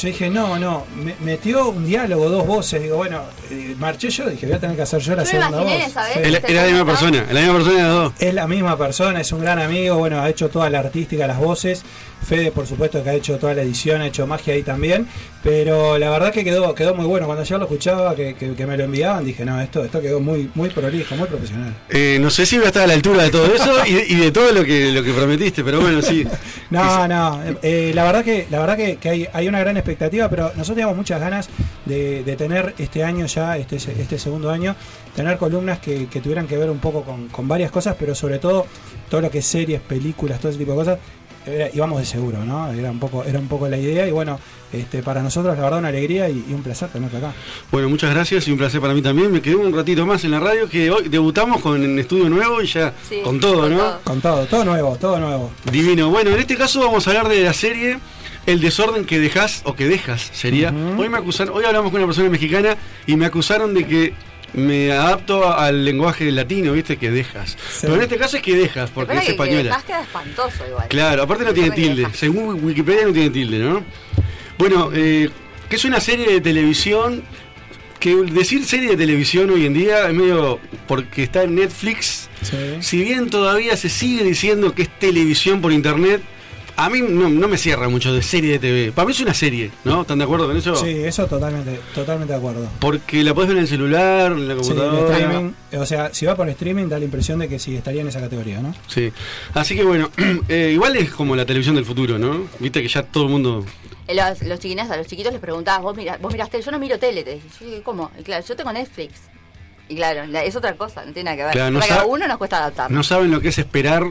Yo dije, no, no, me- metió un diálogo, dos voces. Digo, bueno, eh, marché yo, dije, voy a tener que hacer yo la Yo segunda imaginé voz. esa. Sí. Era, era la misma persona, la misma persona de las dos. Es la misma persona, es un gran amigo, bueno, ha hecho toda la artística, las voces. Fede, por supuesto, que ha hecho toda la edición, ha hecho magia ahí también. Pero la verdad que quedó, quedó muy bueno. Cuando yo lo escuchaba, que, que- que me lo enviaban, dije, no, esto, esto quedó muy, muy prolijo, muy profesional. Eh, no sé si voy a estar a la altura de todo eso y, y de todo lo que, lo que prometiste, pero bueno, sí. No, no, eh, la verdad que la verdad que, que hay, hay una gran expectativa, pero nosotros teníamos muchas ganas de, de tener este año ya, este, este segundo año, tener columnas que, que tuvieran que ver un poco con, con varias cosas, pero sobre todo todo lo que es series, películas, todo ese tipo de cosas. era- íbamos de seguro, ¿no? Era un poco, era un poco la idea y bueno, este, para nosotros la verdad una alegría y, y un placer tenerte acá. Bueno, muchas gracias y un placer para mí también. Me quedé un ratito más en la radio que hoy debutamos con un estudio nuevo y ya Sí, con todo, con ¿no? todo. Con todo, todo nuevo, todo nuevo. Divino. Bueno, en este caso vamos a hablar de la serie El desorden que dejas o que dejas sería. Hoy me acusaron, hoy hablamos con una persona mexicana y me acusaron de que me adapto al lenguaje latino, ¿viste? Que dejas. Sí. Pero en este caso es que dejas, porque es que- que española. dejas queda espantoso igual. Claro, aparte no tiene que tilde. dejas. Según Wikipedia no tiene tilde, ¿no? Bueno, eh, que es una serie de televisión que decir serie de televisión hoy en día es medio porque está en Netflix. Sí. Si bien todavía se sigue diciendo que es televisión por internet, a mí no, no me cierra mucho de serie de TV. Para mí es una serie, ¿no? ¿Están de acuerdo con eso? Sí, eso totalmente, totalmente de acuerdo. Porque la podés ver en el celular, en la Sí, el computadora. streaming, o sea, si va por streaming da la impresión de que sí estaría en esa categoría, ¿no? Sí. Así que bueno, eh, igual es como la televisión del futuro, ¿no? Viste que ya todo el mundo Eh, Los, los chiquines, a los chiquitos les preguntabas, vos, mira, vos mirás tele, yo no miro tele, te dije, ¿cómo? Y claro, yo tengo Netflix. Y claro, la- es otra cosa, no tiene nada que ver. Claro, no Para que a sabe- uno nos cuesta adaptar. no saben lo que es esperar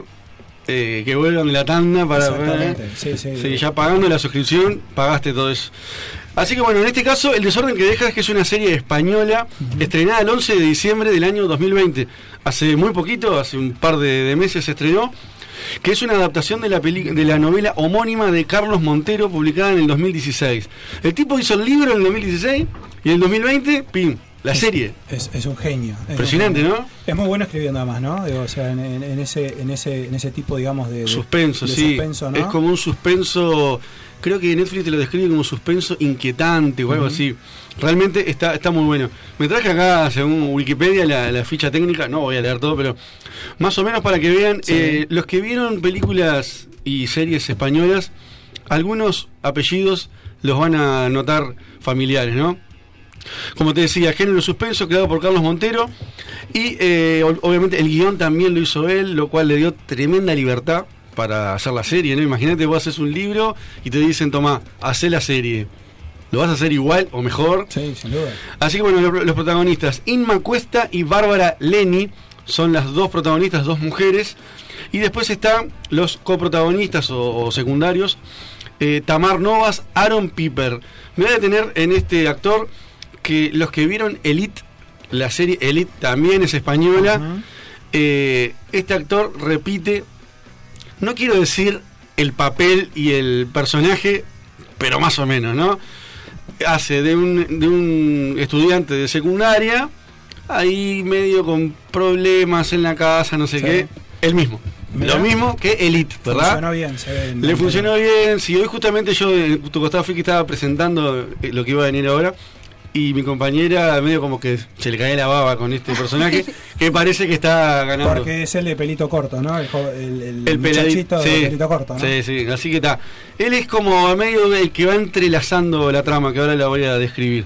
eh, que vuelvan de la tanda para sí, sí. Sí, ya pagando la suscripción, pagaste todo eso. Así que bueno, en este caso, El desorden que dejas, que es una serie española, estrenada el 11 de diciembre del año 2020. Hace muy poquito, hace un par de, de meses se estrenó, que es una adaptación de la, peli- de la novela homónima de Carlos Montero, publicada en el 2016. El tipo hizo el libro en el 2016 y en el 2020, ¡pim! La serie. Es, es un genio. es un Impresionante, genio. ¿no? Es muy bueno escribiendo además, ¿no? Digo, o sea, en, ese, en ese, en ese tipo, digamos, de, de- Suspenso, de sí. suspenso, ¿no? Es como un suspenso, creo que Netflix te lo describe como suspenso inquietante o algo así. Realmente está, está muy bueno. Me traje acá, según Wikipedia, la, la ficha técnica, no voy a leer todo, pero más o menos para que vean, Sí. eh, los que vieron películas y series españolas, algunos apellidos los van a notar familiares, ¿no? Como te decía, género suspenso creado por Carlos Montero y eh, ob- obviamente el guion también lo hizo él, lo cual le dio tremenda libertad para hacer la serie, ¿no? Imagínate vos haces un libro y te dicen, toma, hacé la serie. Lo vas a hacer igual o mejor. Sí, sin duda. Así que bueno, lo- los protagonistas, Inma Cuesta y Bárbara Leni, son las dos protagonistas, dos mujeres. Y después están los coprotagonistas o, o secundarios, eh, Tamar Novas, Aaron Piper. Me voy a detener en este actor que los que vieron Elite, la serie Elite también es española. Eh, este actor repite, no quiero decir el papel y el personaje, pero más o menos, ¿no? Hace de un, de un estudiante de secundaria, ahí medio con problemas en la casa, no sé Sí. qué, el mismo. Mirá. Lo mismo que Elite, ¿verdad? Funcionó bien, se ve Le funcionó bien. Si hoy justamente yo en tu costado fui que estaba presentando eh, lo que iba a venir ahora. Y mi compañera medio como que se le cae la baba con este personaje que parece que está ganando. Porque es el de pelito corto, ¿no? El, el, el el de pelito corto, ¿no? Sí, sí, así que está. Él es como a medio el que va entrelazando la trama, que ahora la voy a describir.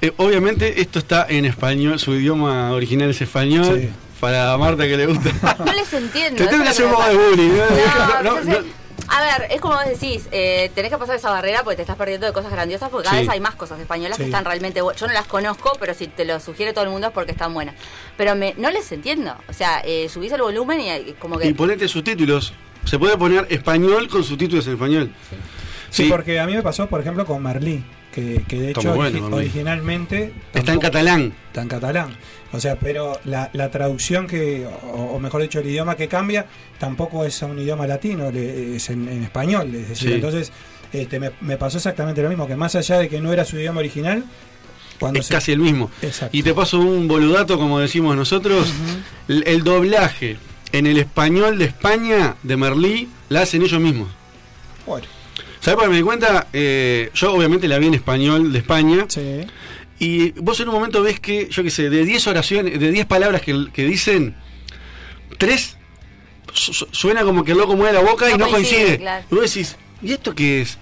Eh, obviamente esto está en español, su idioma original es español. Sí. Para Marta que le gusta. No les entiendo. Te tengo que hacer un poco de bullying. ¿no? pasa. No, No, yo sé- no- A ver, es como vos decís, eh, tenés que pasar esa barrera porque te estás perdiendo de cosas grandiosas porque cada Sí. vez hay más cosas españolas Sí. que están realmente buenas. Yo no las conozco, pero si te lo sugiere todo el mundo es porque están buenas. Pero me, no les entiendo. O sea, eh, subís el volumen y eh, como que... Y ponete subtítulos. Se puede poner español con subtítulos en español. Sí, Sí. porque a mí me pasó, por ejemplo, con Merlí, que, que de Está hecho bueno, origi- originalmente Está en catalán. está en catalán. O sea, pero la, la traducción que, o, o mejor dicho, el idioma que cambia, tampoco es a un idioma latino, le- es en, en español. Es decir, Sí. entonces este, me, me pasó exactamente lo mismo, que más allá de que no era su idioma original, cuando Es se- casi el mismo. Exacto. Y te paso un boludato, como decimos nosotros. el, el doblaje en el español de España, de Merlí, la hacen ellos mismos. Bueno, ¿Sabes por qué me di cuenta? Eh, yo obviamente la vi en español de España. sí. Y vos en un momento ves que, yo qué sé, de 10 oraciones, de 10 palabras que, que dicen, 3 suena como que el loco mueve la boca y No no coincide, coincide. claro. Y vos decís, ¿y esto qué es?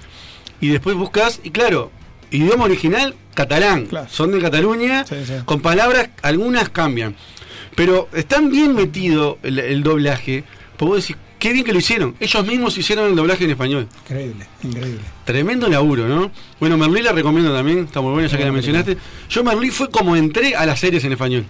Y después buscas, y claro, idioma original, catalán. Claro. Son de Cataluña, Sí, sí. con palabras, algunas cambian. Pero están bien metido el, el doblaje, pues vos decís, qué bien que lo hicieron. Ellos mismos hicieron el doblaje en español. Increíble, increíble. Tremendo laburo, ¿no? Bueno, Merlí la recomiendo también, está muy buena ya que la mencionaste. Yo Merlí fue como entré a las series en español.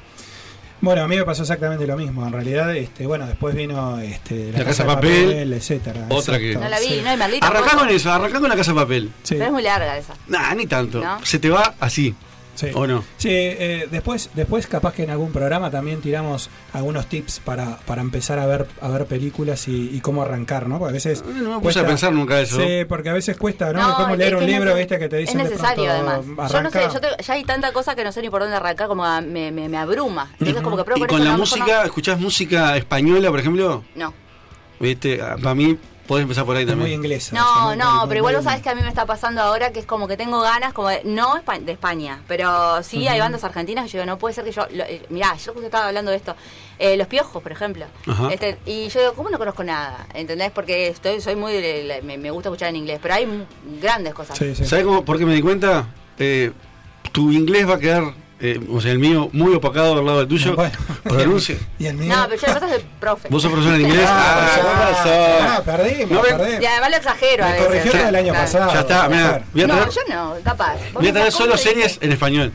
Bueno, a mí me pasó exactamente lo mismo. En realidad, este, bueno, después vino este, La Casa de Papel, etcétera. otra que- No la vi, sí. no, y Merlí Arrancá con eso, arrancá con la casa de papel. Sí, Pero es muy larga esa. Nah, ni tanto. ¿No? Se te va así, sí. ¿o no? Sí, eh, después, después capaz que en algún programa también tiramos algunos tips para, para empezar a ver a ver películas y, y cómo arrancar, ¿no? Porque a veces no me puse a pensar nunca eso. Sí, porque a veces cuesta, ¿no? No, como es leer un libro, viste, que te dicen Es de necesario, pronto, además. Yo no sé, yo te- ya hay tanta cosa que no sé ni por dónde arrancar, como a- me, me, me abruma. Entonces, como que Y con la música, ¿escuchás música española, por ejemplo? No. no. ¿Viste? Ah, Para mí, podés empezar por ahí Es muy también. inglesa. No, no, muy- pero igual vos sabés que a mí me está pasando ahora que es como que tengo ganas, como de, no de España, pero sí hay bandas argentinas que yo digo, no puede ser que yo, lo- eh, mirá, yo justo estaba hablando de esto, eh, Los Piojos, por ejemplo, Ajá. este, y yo digo, ¿cómo no conozco nada? ¿Entendés? Porque estoy, soy muy, de- me, me gusta escuchar en inglés, pero hay grandes cosas. Sí, sí. ¿Sabes cómo, por qué me di cuenta? Eh, tu inglés va a quedar, eh, o sea, el mío, muy opacado al lado del tuyo. Bueno. Pronuncia. Y el mío. No, pero yo es el profe. ¿Vos sos profesor de inglés? Ah, Ah, razón. ah, perdimos, ¿No perdimos. Y además lo exagero a Me veces. Claro. el año Claro. pasado. Ya está, mirá, mujer. voy a No, yo no, capaz. Voy a ¿cómo solo dices? en español.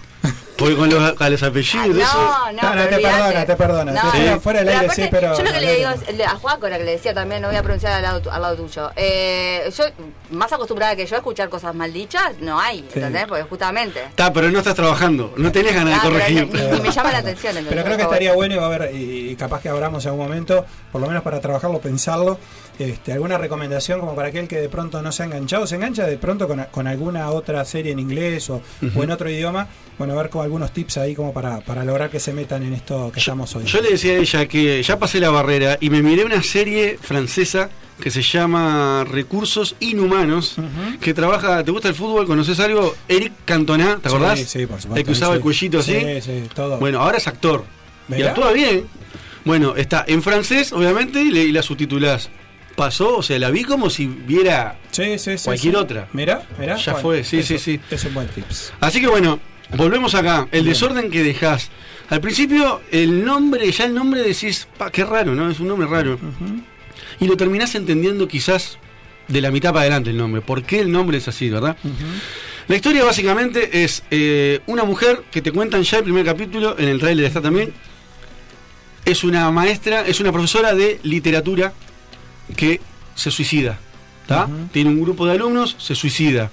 Porque con los, con los apellidos, Ah, eso. no, no, No, no, pero te perdona, te perdona. No. Fuera- fuera del aire, sí, pero- Yo lo que le digo es, a Juaco, la que le decía también, no voy a pronunciar al lado, tu- al lado tuyo. Eh, yo, más acostumbrada que yo a escuchar cosas mal dichas, no hay, ¿entendés? Porque justamente. Está, pero no estás trabajando. No tenés ganas Ah, de pero corregir. ni- ni me llama la atención. Pero creo que estaría bueno y va a haber, y, capaz que abramos en algún momento, por lo menos para trabajarlo, pensarlo, este, alguna recomendación como para aquel que de pronto no se ha enganchado, se engancha de pronto con, con alguna otra serie en inglés o, o en otro idioma, bueno, a ver con algunos tips ahí como para, para lograr que se metan en esto que estamos hoy. Yo le decía a ella que ya pasé la barrera y me miré una serie francesa que se llama Recursos Inhumanos, que trabaja, ¿te gusta el fútbol? ¿Conoces algo? Eric Cantona, ¿te Sí, acordás? Sí, por supuesto. El que usaba sí. el cuellito así. Sí, sí, todo. Bueno, ahora es actor. Y Mirá. actúa bien. Bueno, está en francés, obviamente, y, le- y la subtitulás. Pasó, o sea, la vi como si viera. sí, sí, sí, cualquier sí. otra. Mirá, mirá. Ya fue, sí, sí, sí. Es un buen tips. Así que bueno, volvemos acá. El Bien. desorden que dejás. Al principio, el nombre, ya el nombre decís, pa, qué raro, ¿no? Es un nombre raro. Y lo terminás entendiendo quizás de la mitad para adelante el nombre. ¿Por qué el nombre es así, verdad? La historia básicamente es eh, una mujer que te cuentan ya el primer capítulo, en el tráiler está también. Es una maestra, es una profesora de literatura que se suicida. ¿tá? Tiene un grupo de alumnos, se suicida.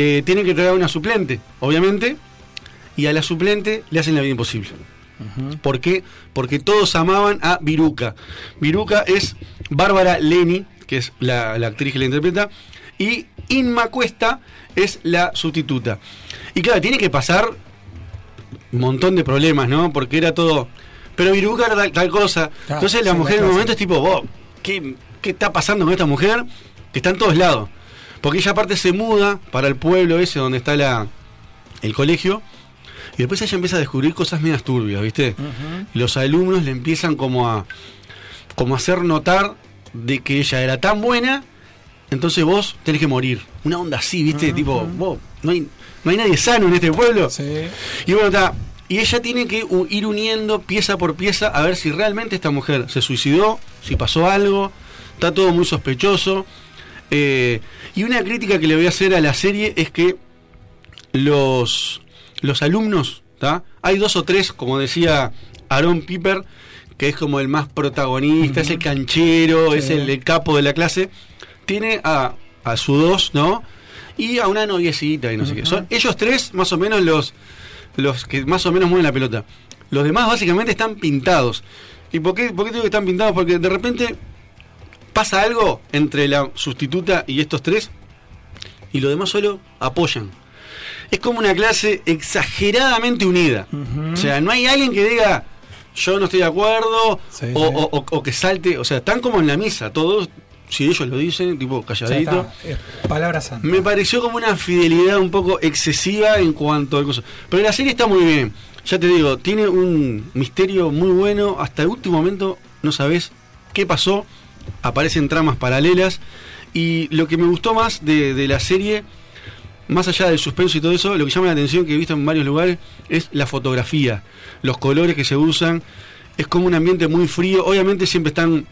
Eh, tiene que traer a una suplente, obviamente, y a la suplente le hacen la vida imposible. ¿Por qué? Porque todos amaban a Viruca. Viruca es Bárbara Leni, que es la, la actriz que la interpreta, y Inma Cuesta es la sustituta. Y claro, tiene que pasar un montón de problemas, ¿no? Porque era todo. Pero Viruca era tal, tal cosa. Claro, Entonces la sí, mujer en un momento es tipo, ¿qué, ¿qué está pasando con esta mujer? Que está en todos lados. Porque ella aparte se muda para el pueblo ese donde está la, el colegio. Y después ella empieza a descubrir cosas medias turbias, ¿viste? Y los alumnos le empiezan como a, como a hacer notar de que ella era tan buena, entonces vos tenés que morir. Una onda así, ¿viste? Tipo, vos, no hay, no hay nadie sano en este pueblo. Sí. Y bueno, está. Y ella tiene que ir uniendo pieza por pieza a ver si realmente esta mujer se suicidó, si pasó algo. Está todo muy sospechoso. Eh, y una crítica que le voy a hacer a la serie es que los, los alumnos, ¿tá? hay dos o tres, como decía Aaron Piper, que es como el más protagonista, es el canchero, es el capo de la clase, tiene a, a su dos, ¿no? Y a una noviecita y no sé qué. Son ellos tres, más o menos, los, los que más o menos mueven la pelota. Los demás básicamente están pintados. ¿Y por qué, por qué digo que están pintados? Porque de repente pasa algo entre la sustituta y estos tres y los demás solo apoyan. Es como una clase exageradamente unida. O sea, no hay alguien que diga yo no estoy de acuerdo Sí, o, sí. o- o- o que salte. O sea, están como en la misa, todos, si ellos lo dicen, tipo calladito. está, es palabra santa. Me pareció como una fidelidad un poco excesiva en cuanto al coso. Pero la serie está muy bien. Ya te digo, tiene un misterio muy bueno. Hasta el último momento no sabes qué pasó. Aparecen tramas paralelas. Y lo que me gustó más de, de la serie, más allá del suspenso y todo eso, lo que llama la atención que he visto en varios lugares es la fotografía. Los colores que se usan. Es como un ambiente muy frío. Obviamente siempre están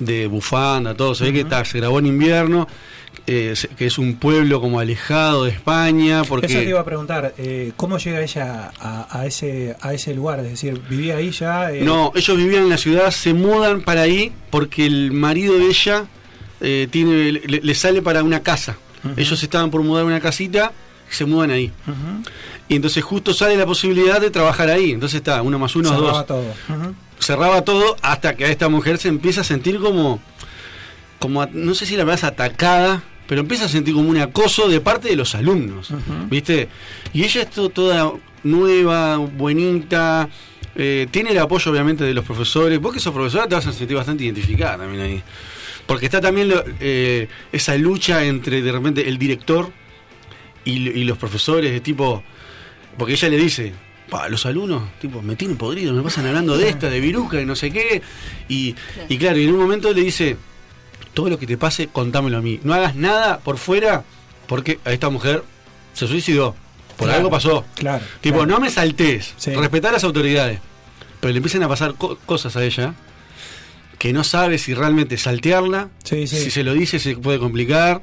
de bufanda, todo. Se ve que está, se grabó en invierno, eh, que es un pueblo como alejado de España. Porque Eso te iba a preguntar, eh, ¿cómo llega ella a, a ese a ese lugar? Es decir, ¿vivía ahí ya? eh, No, ellos vivían en la ciudad, se mudan para ahí porque el marido de ella eh, tiene, le, le sale para una casa. Ellos estaban por mudar una casita, se mudan ahí. Y entonces justo sale la posibilidad de trabajar ahí. Entonces está, uno más uno Cerraba dos. todo. Cerraba todo hasta que a esta mujer se empieza a sentir como, como a- no sé si la verdad es atacada, pero empieza a sentir como un acoso de parte de los alumnos, ¿viste? Y ella es to- toda nueva, buenita, eh, tiene el apoyo obviamente de los profesores, vos que sos profesora te vas a sentir bastante identificada también ahí, porque está también lo- eh, esa lucha entre de repente el director y, y los profesores de tipo, porque ella le dice, "Pa, los alumnos, tipo, me tienen podrido, me pasan hablando de esta, de viruca y no sé qué. Y, y claro, y en un momento le dice, todo lo que te pase, contámelo a mí. No hagas nada por fuera, porque a esta mujer se suicidó. Por Claro, algo pasó. Claro. Tipo, claro. no me saltes, Sí. respetar a las autoridades. Pero le empiezan a pasar co- cosas a ella que no sabe si realmente saltearla, Sí, sí. si se lo dice se puede complicar.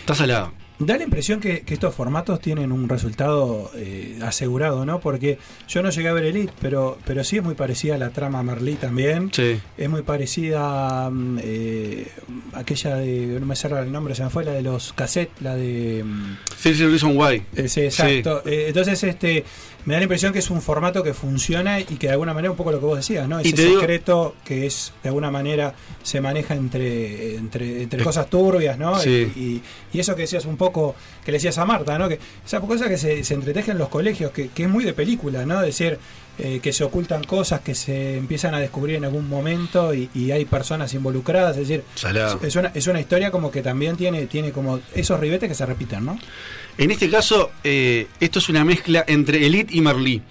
Estás al lado. Da la impresión que, que estos formatos tienen un resultado eh, asegurado, ¿no? Porque yo no llegué a ver Elite, pero, pero sí es muy parecida a la trama Merlí también. Sí. Es muy parecida mm, eh, aquella de, no me sale el nombre, se me fue, la de los cassettes, la de... mm, Sí, sí, Reason Why. eh, sí, exacto. Eh, entonces, este, me da la impresión que es un formato que funciona y que de alguna manera, un poco lo que vos decías, ¿no? Ese digo- secreto que es, de alguna manera, se maneja entre, entre, entre cosas turbias, ¿no? sí. Y, y- y eso que decías un poco, que le decías a Marta, ¿no? Que esa cosa que se, se en los colegios, que, que es muy de película, ¿no? Es decir, eh, que se ocultan cosas que se empiezan a descubrir en algún momento y, y hay personas involucradas, es decir, es una, es una historia como que también tiene, tiene como esos ribetes que se repiten, ¿no? En este caso, eh, esto es una mezcla entre Elite y Merlí.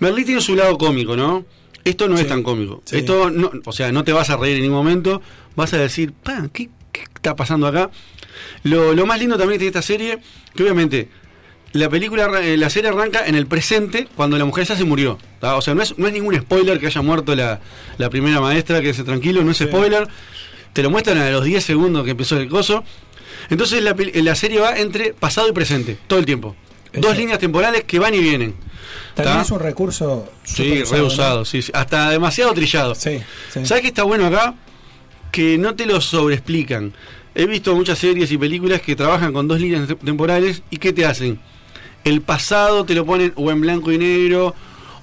Merlí tiene su lado cómico, ¿no? Esto no Sí. es tan cómico. Sí. Esto, no, o sea, no te vas a reír en ningún momento. Vas a decir, "Pa, ¿qué, qué está pasando acá? Lo, lo más lindo también de esta serie, que obviamente la película, eh, la serie arranca en el presente cuando la mujer ya se murió. ¿tá? O sea, no es, no es ningún spoiler que haya muerto la, la primera maestra, que se tranquilo, no es spoiler. Te lo muestran a los 10 segundos que empezó el coso. Entonces la, la serie va entre pasado y presente, todo el tiempo. Dos líneas temporales que van y vienen. También ¿tá? es un recurso Sí, reusado, ¿no? sí, sí. Hasta demasiado trillado. Sí, sí. ¿Sabes qué está bueno acá? Que no te lo sobreexplican. He visto muchas series y películas que trabajan con dos líneas te- temporales y ¿qué te hacen? El pasado te lo ponen o en blanco y negro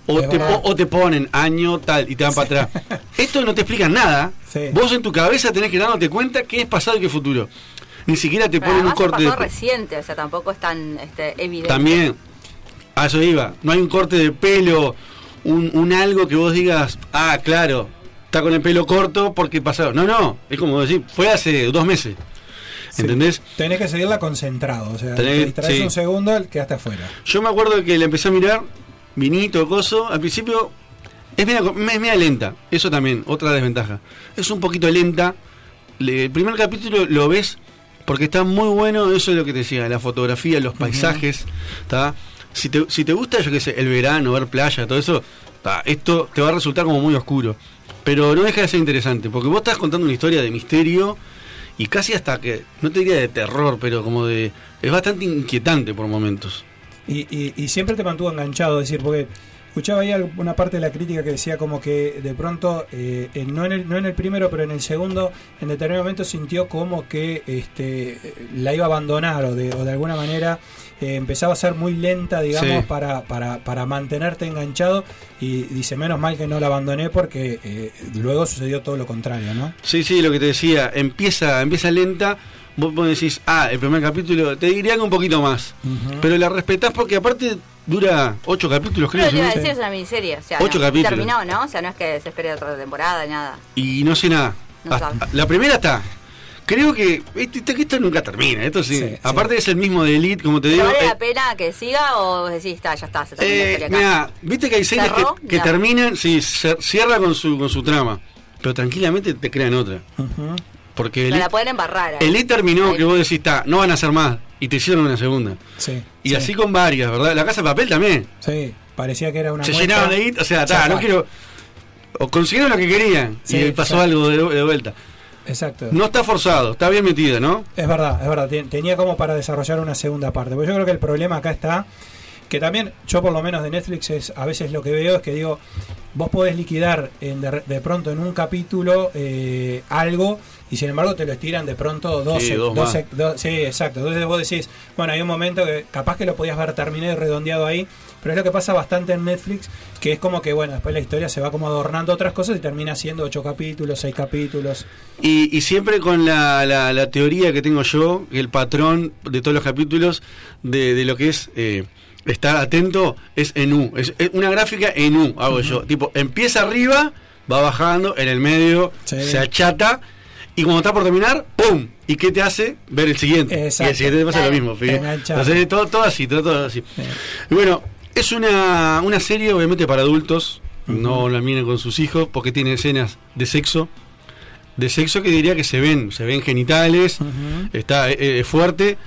o te, po- o te ponen año tal y te van para atrás. Esto no te explica nada. Sí. Vos en tu cabeza tenés que dándote cuenta qué es pasado y qué es futuro. Ni siquiera te Pero ponen un además es corte de... reciente, o sea, tampoco es tan este, evidente. También, a eso iba. No hay un corte de pelo, un, un algo que vos digas, ah, claro, está con el pelo corto porque pasaron. No, no, es como decir, fue hace dos meses. Sí. ¿Entendés? Tenés que seguirla concentrado. O sea, Tenés- te sí. un segundo, quedaste afuera. Yo me acuerdo que le empecé a mirar, vinito, coso, al principio es media, es media lenta, eso también, otra desventaja. Es un poquito lenta. Le- el primer capítulo lo ves porque está muy bueno, eso es lo que te decía, la fotografía, los paisajes, ¿tá? Si te, si te gusta, yo qué sé, el verano, ver playa, todo eso, ¿tá? esto te va a resultar como muy oscuro. Pero no deja de ser interesante, porque vos estás contando una historia de misterio y casi hasta que, no te diría de terror, pero como de... Es bastante inquietante por momentos. Y, y, y siempre te mantuvo enganchado, es decir, porque escuchaba ahí una parte de la crítica que decía como que de pronto, eh, en- no, en el, no en el primero, pero en el segundo, en determinado momento sintió como que este, la iba a abandonar o de, o de alguna manera eh, empezaba a ser muy lenta, digamos, Sí. para, para, para mantenerte enganchado y dice, menos mal que no la abandoné porque eh, luego sucedió todo lo contrario, ¿no? Sí, sí, lo que te decía, empieza, empieza lenta, vos, vos decís, ah, el primer capítulo, te diría que un poquito más, pero la respetás porque aparte dura ocho capítulos, creo, Pero te iba a decir, es una miniserie. O sea, Ocho no, capítulos. terminó, ¿no? O sea, no es que se espere otra temporada, nada. y no sé nada. No Hasta- sabes. la primera está. Creo que este- que esto nunca termina, esto sí. Sí, sí. Aparte es el mismo de Elite, como te ¿Pero digo. vale eh, la pena que siga o decís, está, ya está, se terminó la eh, historia acá? mirá, viste que hay series que, ¿Cerró? que Ya. terminan, sí, cierra con su, con su trama, pero tranquilamente te crean otra. Ujú. Porque No Elite, la pueden embarrar. ahí. Elite terminó, Ahí. que vos decís, está, no van a hacer más, y te hicieron una segunda. Sí, Y sí, así con varias, ¿verdad? La Casa de Papel también. Sí, parecía que era una Se muestra. llenaron de hit, o sea, ta, no está. quiero. O consiguieron lo que querían Sí, y pasó algo de, de vuelta. Exacto. No está forzado, está bien metida, ¿no? Es verdad, es verdad. Ten- Tenía como para desarrollar una segunda parte. Porque yo creo que el problema acá está que también, yo por lo menos de Netflix, es a veces lo que veo es que digo, vos podés liquidar en de, de pronto en un capítulo eh, algo y sin embargo te lo estiran de pronto 12. Sí, dos más. 12 do- sí, exacto. Entonces vos decís, bueno, hay un momento que capaz que lo podías ver terminado y redondeado ahí, pero es lo que pasa bastante en Netflix, que es como que, bueno, después la historia se va como adornando otras cosas y termina siendo 8 capítulos, 6 capítulos. Y, y siempre con la, la- la teoría que tengo yo, el patrón de todos los capítulos de, de lo que es eh, estar atento, es en U. Es, una gráfica en U, hago yo. Tipo, empieza arriba, va bajando, en el medio Sí. se achata. Y cuando está por terminar, ¡pum! ¿Y qué te hace? Ver el siguiente. Exacto. Y el siguiente te pasa Claro. lo mismo. Entonces, todo, todo así, todo, todo así. Y bueno, es una, una serie obviamente para adultos. No la miren con sus hijos porque tiene escenas de sexo. De sexo que diría que se ven, se ven genitales, está eh, eh, fuerte.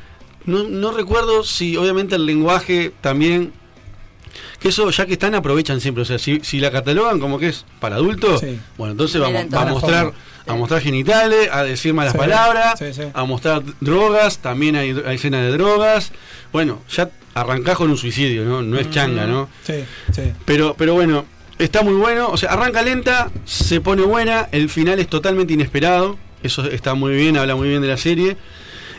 No, no recuerdo si obviamente el lenguaje también... Que eso, ya que están, aprovechan siempre. O sea, si, si la catalogan como que es para adultos, Sí. bueno, entonces vamos, va a mostrar, a mostrar genitales, a decir malas Sí, palabras, sí, sí. a mostrar drogas, también hay, hay escenas de drogas. Bueno, ya arrancás con un suicidio, ¿no? No es changa, ¿no? Sí, sí. Pero, pero bueno, está muy bueno. O sea, arranca lenta, se pone buena, el final es totalmente inesperado. Eso está muy bien, habla muy bien de la serie.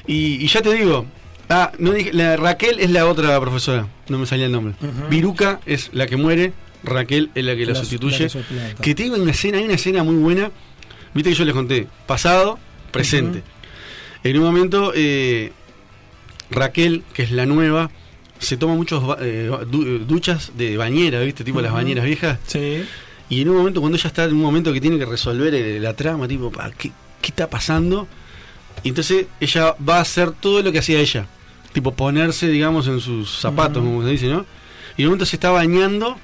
Y, y ya te digo, ah, no dije, la Raquel es la otra profesora, no me salía el nombre. Viruca es la que muere, Raquel es la que la, La- sustituye. la que que tiene una escena, hay una escena muy buena. Viste que yo les conté, pasado, presente. En un momento, eh, Raquel, que es la nueva, se toma muchos eh, du- duchas de bañera, ¿viste? Tipo las bañeras viejas. Sí. Y en un momento, cuando ella está en un momento que tiene que resolver eh, la trama, tipo, pa, ¿qué, ¿qué está pasando? Y entonces ella va a hacer todo lo que hacía ella. Tipo, ponerse, digamos, en sus zapatos, como se dice, ¿no? Y en un momento se está bañando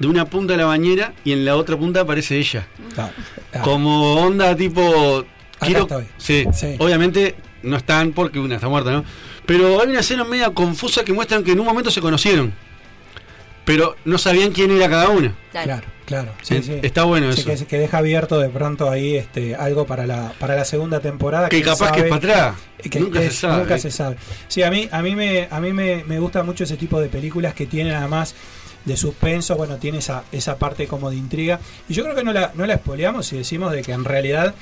de una punta de la bañera y en la otra punta aparece ella. Ah, ah, Como onda tipo. Quiero, sí, Sí. obviamente no están porque una está muerta, ¿no? Pero hay una escena media confusa que muestran que en un momento se conocieron. Pero no sabían quién era cada una. Claro. Claro, claro. Sí, Eh, sí. Está bueno Sí, eso. que, que deja abierto de pronto ahí este algo para la para la segunda temporada Que quién capaz que es para atrás. Que nunca es- se sabe. nunca se sabe. Sí, a mí, a mí me, a mí me, me gusta mucho ese tipo de películas que tienen además de suspenso, bueno, tiene esa, esa parte como de intriga. Y yo creo que no la, no la espoleamos si decimos de que en realidad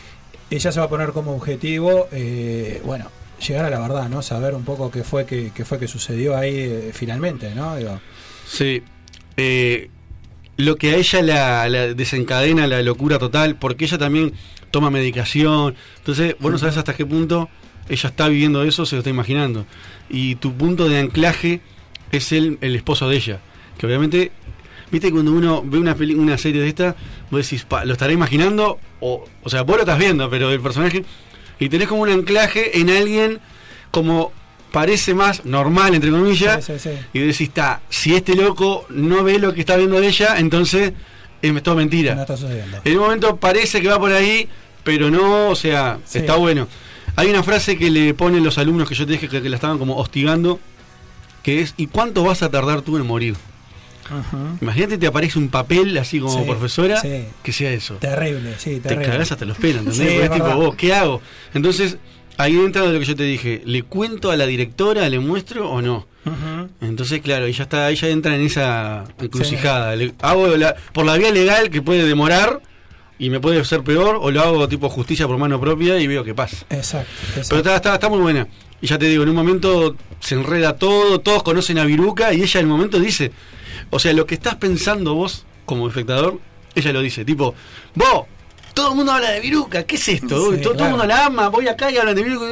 ella se va a poner como objetivo, eh, bueno, llegar a la verdad, ¿no? Saber un poco qué fue que, qué fue que sucedió ahí eh, finalmente, ¿no? Digo, Sí. Eh, lo que a ella la, la desencadena la locura total, porque ella también toma medicación. Entonces, vos no sabes hasta qué punto ella está viviendo eso, se lo está imaginando. Y tu punto de anclaje es el, el esposo de ella. Que obviamente, viste, cuando uno ve una, peli- una serie de esta, vos decís, "Pa, ¿lo estará imaginando? O, o sea, vos lo estás viendo, pero el personaje. Y tenés como un anclaje en alguien como parece más normal, entre comillas. Sí, sí, sí. Y decís, está, si este loco no ve lo que está viendo de ella, entonces es todo mentira. no está sucediendo. En un momento parece que va por ahí, pero no, o sea, está bueno. Hay una frase que le ponen los alumnos que yo te dije que, que la estaban como hostigando, que es, ¿y cuánto vas a tardar tú en morir? Ujú. Imagínate te aparece un papel así como Sí, profesora sí. que sea eso. Terrible, sí, Te terrible. cagás hasta los pelos, ¿entendés? Sí, es tipo, vos, ¿qué hago? Entonces, ahí entra lo que yo te dije, ¿le cuento a la directora, le muestro o no? Entonces, claro, ella está, ella entra en esa encrucijada. Le- hago la- por la vía legal que puede demorar y me puede ser peor, o lo hago tipo justicia por mano propia y veo qué pasa. Exacto, exacto. Pero está, está, está muy buena. Y ya te digo, en un momento se enreda todo, todos conocen a Viruca y ella en un momento dice, o sea, lo que estás pensando vos como espectador, ella lo dice, tipo, vos, todo el mundo habla de Viruca, ¿qué es esto? Sí, todo, todo el mundo la ama, voy acá y hablan de Viruca.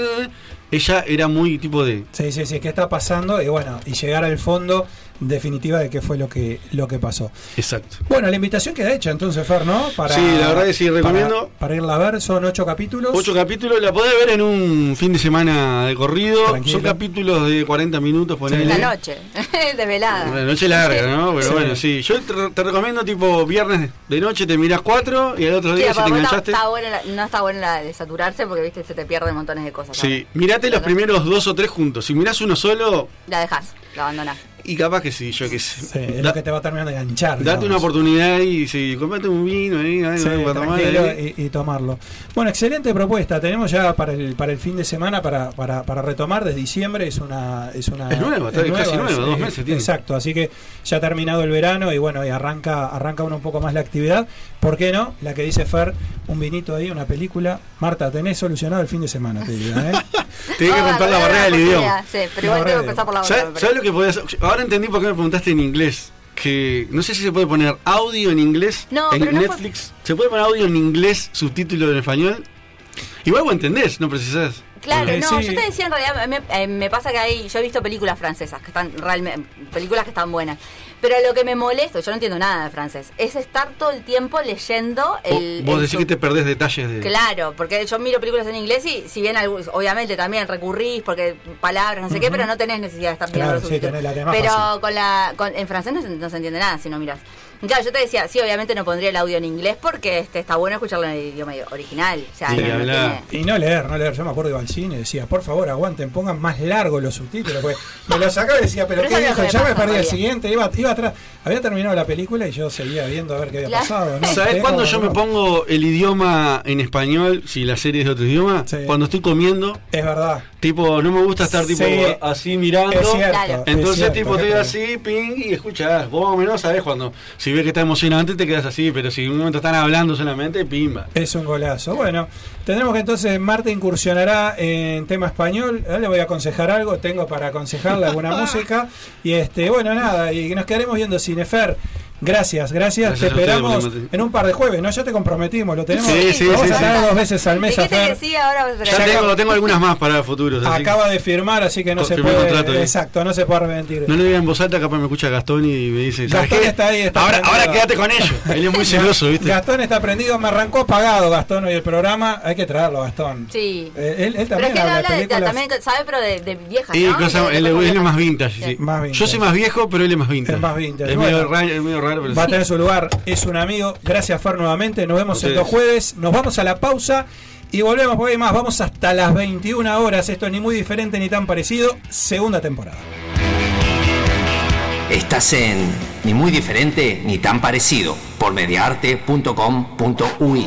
Ella era muy tipo de... Sí, sí, sí, ¿qué está pasando? Y bueno, y llegar al fondo definitiva de qué fue lo que, lo que pasó. Exacto. Bueno, la invitación queda hecha entonces, Fer, ¿no? Sí, la verdad que sí, para- recomiendo. Para, irla a ver, son ocho capítulos. Ocho capítulos, la podés ver en un fin de semana de corrido. Tranquilo. Son capítulos de 40 minutos, ponele. La noche, desvelada. Una noche larga, ¿no? Pero Sí. bueno, sí. Yo te, te recomiendo tipo viernes de noche te mirás cuatro y al otro Sí, día si te enganchaste. está buena la- no está buena la de saturarse porque viste se te pierden montones de cosas. Sí, ¿sabes? mirate los primeros dos o tres juntos. Si mirás uno solo, La dejas, la abandonás. Y capaz que sí, yo qué sé. Sí, es Da- lo que te va a terminar de enganchar. date digamos. una oportunidad y si comprate un vino ahí, algo Sí, para tomar ahí. y, y tomarlo. Bueno, excelente propuesta. Tenemos ya para el, para el fin de semana para, para, para retomar desde diciembre. Es una. Es, una, Es nueva, está casi nueva, dos meses tiene. Exacto, así que ya ha terminado el verano y bueno, y arranca, arranca uno un poco más la actividad. ¿Por qué no? La que dice Fer, un vinito ahí, una película. Marta, tenés solucionado el fin de semana, te digo, ¿eh? Tenés que Ah, romper la barrera del era idioma. Sí, pero igual tengo barrera que empezar por la ¿Sabes, otra. sabes lo que podías hacer? Ahora entendí por qué me preguntaste en inglés. Que no sé si se puede poner audio en inglés No, en pero no fue- Netflix. ¿Se puede poner audio en inglés, subtítulo en español? Igual vos entendés, no precisás. Claro, Eh, no, sí. yo te decía en realidad, me, eh, me pasa que hay, yo he visto películas francesas que están realmente, películas que están buenas, pero lo que me molesta, yo no entiendo nada de francés, es estar todo el tiempo leyendo el... vos el decís sub- que te perdés detalles de. Claro, porque yo miro películas en inglés y si bien obviamente también recurrís porque palabras, no sé qué, pero no tenés necesidad de estar Claro, mirando los sí, Pero fácil. con la con, en francés no se, no se entiende nada si no miras. Claro, yo te decía, sí, obviamente no pondría el audio en inglés porque este está bueno escucharlo en el idioma original. O sea, Sí, no, no habla. tiene- Y no leer, no leer. Yo me acuerdo iba al cine y decía, por favor, aguanten, pongan más largos los subtítulos. Porque me lo sacaba y decía, pero, Pero qué viejo, ya me perdí el siguiente, iba, iba atrás. Había terminado la película y yo seguía viendo a ver qué había pasado. ¿no? ¿Sabés Tengo- cuándo yo me pongo el idioma en español, si la serie es de otro idioma? Sí. Cuando estoy comiendo, Es verdad. Tipo, no me gusta estar tipo Sí. así mirando. Es cierto. Claro. es Entonces, cierto, tipo, es estoy cierto. así, ping, y escuchás. Vos o menos sabés cuando, si ves que está emocionante, te quedas así, pero si en un momento están hablando solamente, pimba. Es un golazo. Bueno, tendremos que entonces Marta incursionará en tema español. Le voy a aconsejar algo, tengo para aconsejarle alguna música. Y este, bueno, nada, y nos quedaremos viendo Cinefer. Gracias, gracias. Gracias te esperamos en un par de jueves, ¿no? Ya te comprometimos, lo tenemos. Sí, sí, lo vamos sí, a sí. traer dos veces al mes a Dijiste Fer. que sí, ahora pero- Ya tengo, tengo algunas más para futuros. así Acaba de firmar, así que no se puede. contrato, ¿eh? exacto, no se puede arrepentir. No le digan en voz alta, capaz me escucha Gastón y me dice, ¿sabes Gastón qué? está ahí, está ahora, prendido. ahora quédate con ellos. Él es muy celoso, ¿viste? Gastón está prendido, me arrancó apagado Gastón hoy el programa. Hay que traerlo, Gastón. Sí. Eh, él, él Pero es también que él habla de habla de, películas. también sabe, pero de, de viejas, Y ¿no? cosa- él, es más vintage, sí. Yo soy más viejo, pero él es más vintage. Es más vintage. Es, medio, raro, pero Va a tener su lugar, es un amigo. Gracias, Fer, nuevamente. Nos vemos Ustedes. dos jueves. Nos vamos a la pausa y volvemos porque hay más. Vamos hasta las 21 horas. Esto es ni muy diferente ni tan parecido. Segunda temporada. Estás en Ni muy diferente ni tan parecido por mediaarte.com.ui.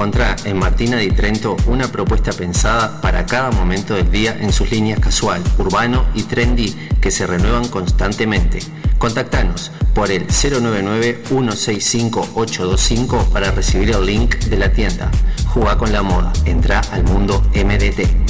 Encontrá en Martina di Trento una propuesta pensada para cada momento del día en sus líneas casual, urbano y trendy que se renuevan constantemente. Contactanos por el 099-165-825 para recibir el link de la tienda. Jugá con la moda, entra al mundo MDT.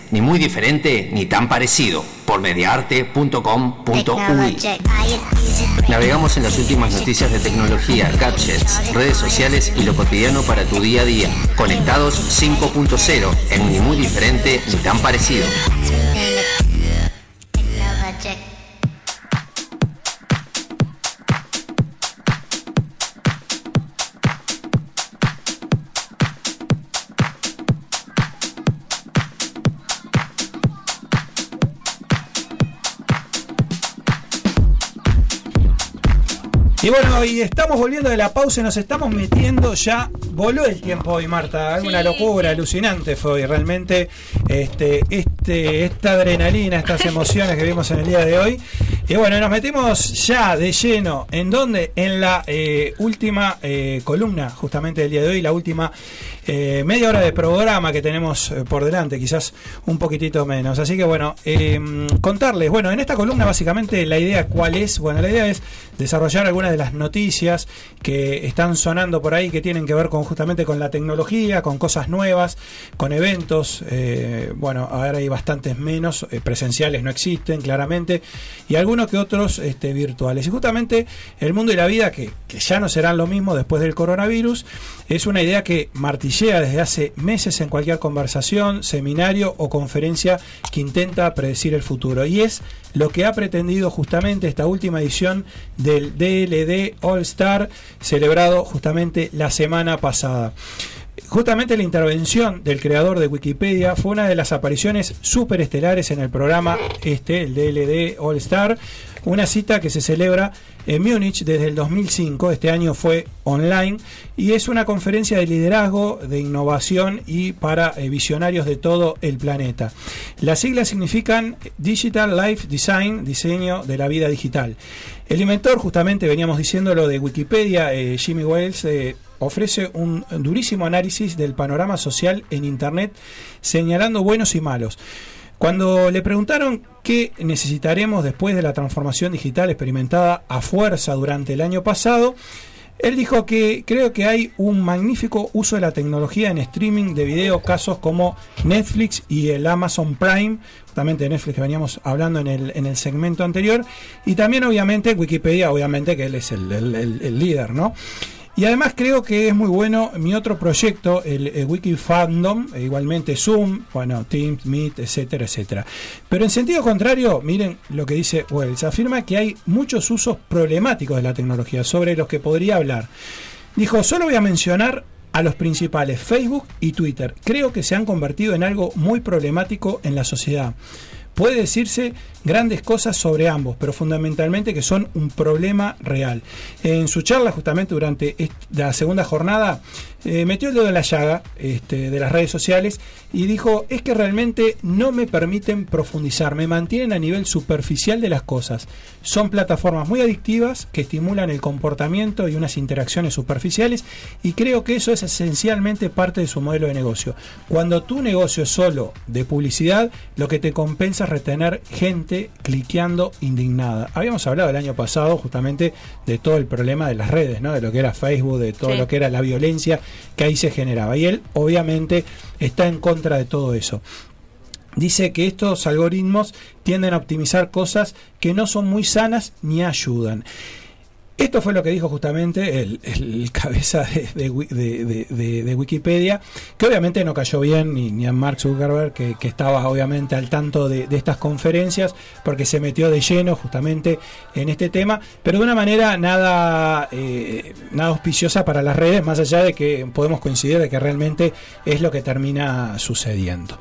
ni muy diferente ni tan parecido por mediaarte.com.uy. Navegamos en las últimas noticias de tecnología, gadgets, redes sociales y lo cotidiano para tu día a día. Conectados 5.0 en ni muy diferente ni tan parecido. Y bueno, y estamos volviendo de la pausa y nos estamos metiendo ya. Voló el tiempo hoy, Marta. Es una locura, alucinante fue hoy. Realmente, este, este, esta adrenalina, estas emociones que vimos en el día de hoy. Y bueno, nos metemos ya de lleno. ¿En dónde? En la eh, última eh, columna, justamente del día de hoy, la última eh, media hora de programa que tenemos por delante, quizás un poquitito menos. Así que bueno, eh, contarles, bueno, en esta columna básicamente la idea cuál es, bueno, la idea es desarrollar algunas de las noticias que están sonando por ahí que tienen que ver con justamente con la tecnología, con cosas nuevas, con eventos, bueno, ahora hay bastantes menos, presenciales no existen claramente, y algunos que otros este, virtuales. Y justamente el mundo y la vida, que, que ya no serán lo mismo después del coronavirus, es una idea que martillea desde hace meses en cualquier conversación, seminario o conferencia que intenta predecir el futuro. Y es lo que ha pretendido justamente esta última edición del DLD All Star, celebrado justamente la semana pasada. Justamente la intervención del creador de Wikipedia fue una de las apariciones superestelares en el programa este, el DLD All Star, una cita que se celebra en Múnich desde el 2005, este año fue online, y es una conferencia de liderazgo, de innovación y para eh, visionarios de todo el planeta. Las siglas significan Digital Life Design, diseño de la vida digital. El inventor, justamente veníamos diciéndolo de Wikipedia, eh, Jimmy Wales, eh, ofrece un durísimo análisis del panorama social en Internet, señalando buenos y malos. Cuando le preguntaron qué necesitaremos después de la transformación digital experimentada a fuerza durante el año pasado, él dijo que creo que hay un magnífico uso de la tecnología en streaming de video, casos como Netflix y el Amazon Prime, justamente Netflix que veníamos hablando en el, en el segmento anterior, y también obviamente Wikipedia, obviamente que él es el- el líder, ¿no? Y además creo que es muy bueno mi otro proyecto, el, el Wiki Fandom, e igualmente Zoom, bueno, Teams, Meet, etcétera, etcétera. Pero en sentido contrario, miren lo que dice Wells. Afirma que hay muchos usos problemáticos de la tecnología sobre los que podría hablar. Dijo, solo voy a mencionar a los principales, Facebook y Twitter. Creo que se han convertido en algo muy problemático en la sociedad. Puede decirse grandes cosas sobre ambos, pero fundamentalmente que son un problema real. En su charla, justamente durante la segunda jornada, eh, metió el dedo en la llaga este, de las redes sociales y dijo, es que realmente no me permiten profundizar, me mantienen a nivel superficial de las cosas. Son plataformas muy adictivas que estimulan el comportamiento y unas interacciones superficiales y creo que eso es esencialmente parte de su modelo de negocio. Cuando tu negocio es solo de publicidad, lo que te compensa es retener gente cliqueando indignada. Habíamos hablado el año pasado justamente de todo el problema de las redes, ¿no? de lo que era Facebook, de todo Sí. lo que era la violencia que ahí se generaba. Y él obviamente está en contra de todo eso. Dice que estos algoritmos tienden a optimizar cosas que no son muy sanas ni ayudan. Esto fue lo que dijo justamente el, cabeza de, de Wi- de- de- de- de Wikipedia, que obviamente no cayó bien ni, ni a Mark Zuckerberg, que, que estaba obviamente al tanto de, de estas conferencias, porque se metió de lleno justamente en este tema, pero de una manera nada, eh, nada auspiciosa para las redes, más allá de que podemos coincidir de que realmente es lo que termina sucediendo.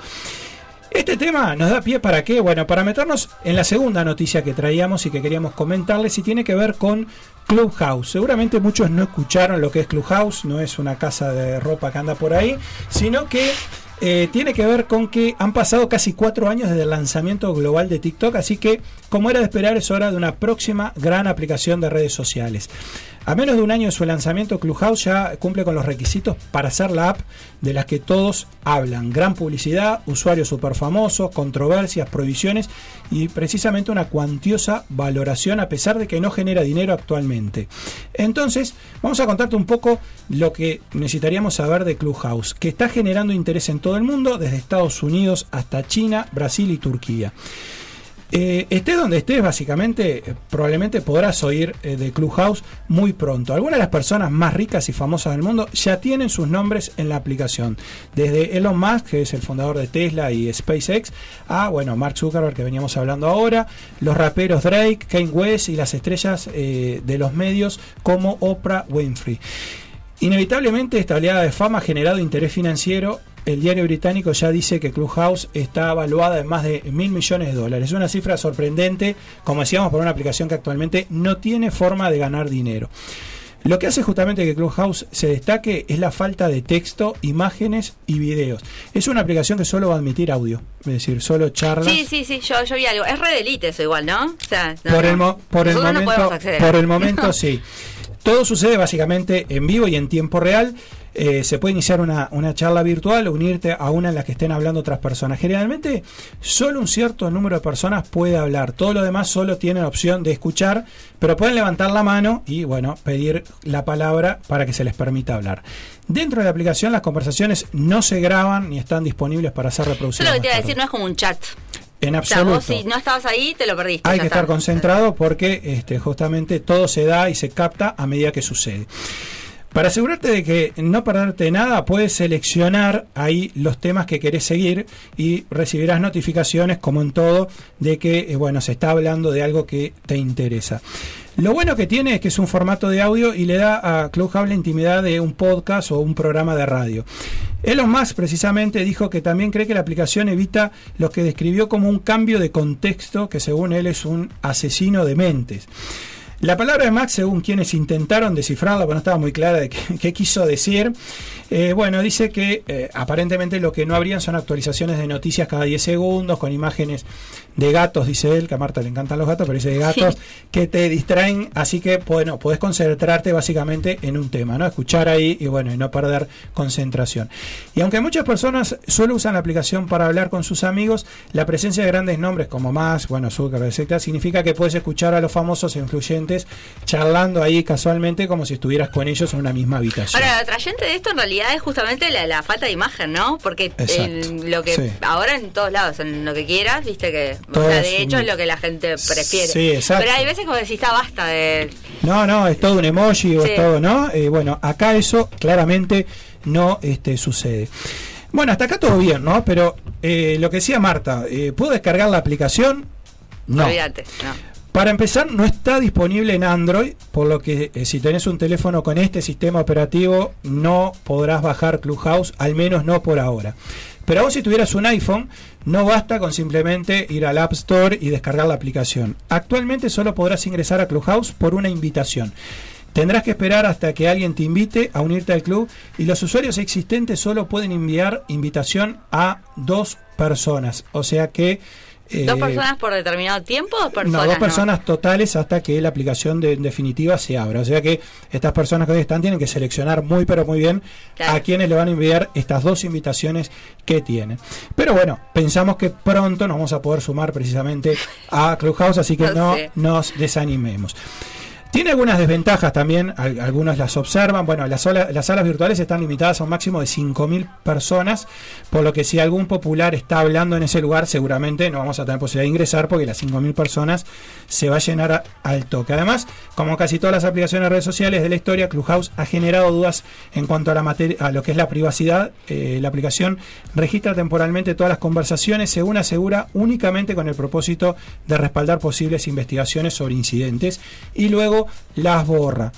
Este tema nos da pie para qué? Bueno, para meternos en la segunda noticia que traíamos y que queríamos comentarles y tiene que ver con Clubhouse. Seguramente muchos no escucharon lo que es Clubhouse, no es una casa de ropa que anda por ahí, sino que eh, tiene que ver con que han pasado casi cuatro años desde el lanzamiento global de TikTok, así que como era de esperar es hora de una próxima gran aplicación de redes sociales. A menos de un año de su lanzamiento, Clubhouse ya cumple con los requisitos para ser la app de las que todos hablan. Gran publicidad, usuarios super famosos, controversias, prohibiciones y precisamente una cuantiosa valoración a pesar de que no genera dinero actualmente. Entonces, vamos a contarte un poco lo que necesitaríamos saber de Clubhouse, que está generando interés en todo el mundo, desde Estados Unidos hasta China, Brasil y Turquía. Eh, estés donde estés, básicamente, eh, probablemente podrás oír eh, de Clubhouse muy pronto. Algunas de las personas más ricas y famosas del mundo ya tienen sus nombres en la aplicación. Desde Elon Musk, que es el fundador de Tesla y SpaceX, a bueno, Mark Zuckerberg, que veníamos hablando ahora, los raperos Drake, Kanye West y las estrellas eh, de los medios como Oprah Winfrey. Inevitablemente esta oleada de fama ha generado interés financiero. El diario británico ya dice que Clubhouse está evaluada en más de mil millones de dólares. Es una cifra sorprendente, como decíamos, por una aplicación que actualmente no tiene forma de ganar dinero. Lo que hace justamente que Clubhouse se destaque es la falta de texto, imágenes y videos. Es una aplicación que solo va a admitir audio, es decir, solo charlas. Sí, sí, sí, yo, yo vi algo. Es red elite eso igual, ¿no? O sea, no, por, no. el mo- por el Nosotros no momento, podemos acceder. por el momento sí. Todo sucede básicamente en vivo y en tiempo real. Eh, se puede iniciar una, una charla virtual o unirte a una en la que estén hablando otras personas. Generalmente, solo un cierto número de personas puede hablar. Todo lo demás solo tienen opción de escuchar, pero pueden levantar la mano y, bueno, pedir la palabra para que se les permita hablar. Dentro de la aplicación, las conversaciones no se graban ni están disponibles para ser Yo reproducidas. lo que te iba a decir no es como un chat. En O sea, absoluto. vos si no estabas ahí, te lo perdiste. Hay que está. estar concentrado porque este, justamente todo se da y se capta a medida que sucede. Para asegurarte de que no perderte nada, puedes seleccionar ahí los temas que querés seguir y recibirás notificaciones, como en todo, de que eh, bueno se está hablando de algo que te interesa. Lo bueno que tiene es que es un formato de audio y le da a Clubhouse la intimidad de un podcast o un programa de radio. Elon Musk precisamente dijo que también cree que la aplicación evita lo que describió como un cambio de contexto, que según él es un asesino de mentes. La palabra de Max, según quienes intentaron descifrarla, pero no estaba muy clara de qué, quiso decir, eh, bueno, dice que eh, aparentemente lo que no habrían son actualizaciones de noticias cada 10 segundos, con imágenes de gatos, dice él, que a Marta le encantan los gatos, pero dice de gatos, que te distraen, así que, bueno, podés concentrarte básicamente en un tema, ¿no? Escuchar ahí y, bueno, y no perder concentración. Y aunque muchas personas solo usan la aplicación para hablar con sus amigos, la presencia de grandes nombres como más, bueno, Zuckerberg, etcétera, significa que puedes escuchar a los famosos e influyentes charlando ahí casualmente como si estuvieras con ellos en una misma habitación. Ahora, lo atrayente de esto en realidad es justamente la, la falta de imagen, ¿no? Porque el- lo que Sí. ahora en todos lados, en lo que quieras, viste que, o sea, de hecho un- es lo que la gente prefiere. Sí, exacto. Pero hay veces como decís, está basta de... No, no, es todo un emoji o es todo, ¿no? Eh, bueno, acá eso claramente no este, sucede. Bueno, hasta acá todo bien, ¿no? Pero eh, lo que decía Marta, eh, ¿puedo descargar la aplicación? No. Olvídate, no. Para empezar, no está disponible en Android, por lo que eh, si tenés un teléfono con este sistema operativo, no podrás bajar Clubhouse, al menos no por ahora. Pero aún si tuvieras un iPhone, no basta con simplemente ir al App Store y descargar la aplicación. Actualmente solo podrás ingresar a Clubhouse por una invitación. Tendrás que esperar hasta que alguien te invite a unirte al club y los usuarios existentes solo pueden enviar invitación a dos personas. O sea que... ¿Dos eh, personas por determinado tiempo o dos personas? no, dos personas totales hasta que la aplicación de, en definitiva se abra. O sea que estas personas que hoy están tienen que seleccionar muy pero muy bien Claro. a quienes le van a enviar estas dos invitaciones que tienen. Pero bueno, pensamos que pronto nos vamos a poder sumar precisamente a Clubhouse, así que No no sé. nos desanimemos. Tiene algunas desventajas también, al- algunos las observan. Bueno, las, salas virtuales están limitadas a un máximo de 5.000 personas, por lo que si algún popular está hablando en ese lugar, seguramente no vamos a tener posibilidad de ingresar porque las 5.000 personas se va a llenar a- al toque. Además, como casi todas las aplicaciones de redes sociales de la historia, Clubhouse ha generado dudas en cuanto a, la a lo que es la privacidad. Eh, la aplicación registra temporalmente todas las conversaciones, según asegura, únicamente con el propósito de respaldar posibles investigaciones sobre incidentes y luego las borra.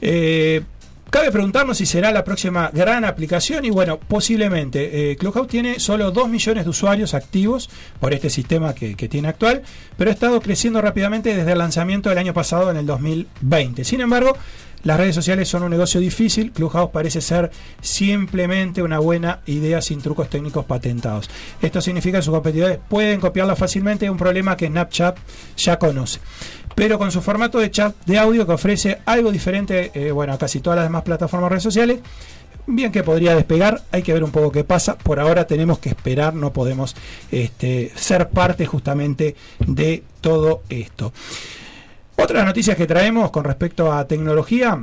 Eh, Cabe preguntarnos si será la próxima gran aplicación y bueno, posiblemente. Eh, Clubhouse tiene solo 2 millones de usuarios activos por este sistema que, tiene actual, pero ha estado creciendo rápidamente desde el lanzamiento del año pasado en el 2020. Sin embargo, las redes sociales son un negocio difícil. Clubhouse parece ser simplemente una buena idea sin trucos técnicos patentados. Esto significa que sus competidores pueden copiarla fácilmente, un problema que Snapchat ya conoce pero con su formato de chat de audio que ofrece algo diferente eh, bueno, a casi todas las demás plataformas de redes sociales. Bien que podría despegar, hay que ver un poco qué pasa. Por ahora tenemos que esperar, no podemos este, ser parte justamente de todo esto. Otras noticias que traemos con respecto a tecnología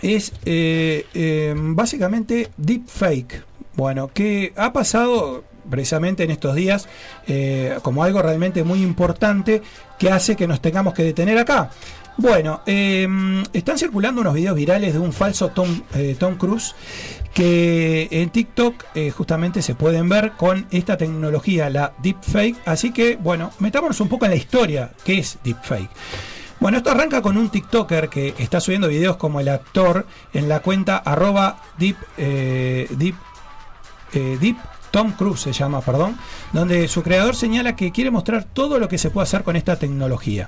es eh, eh, básicamente deepfake. Bueno, que ha pasado precisamente en estos días eh, como algo realmente muy importante que hace que nos tengamos que detener acá. Bueno, eh, están circulando unos videos virales de un falso Tom, eh, Tom Cruise que en TikTok eh, justamente se pueden ver con esta tecnología, la deepfake. Así que, bueno, metámonos un poco en la historia, ¿qué es deepfake? Bueno, esto arranca con un TikToker que está subiendo videos como el actor en la cuenta arroba deep, deep, deep Tom Cruise se llama, perdón, donde su creador señala que quiere mostrar todo lo que se puede hacer con esta tecnología.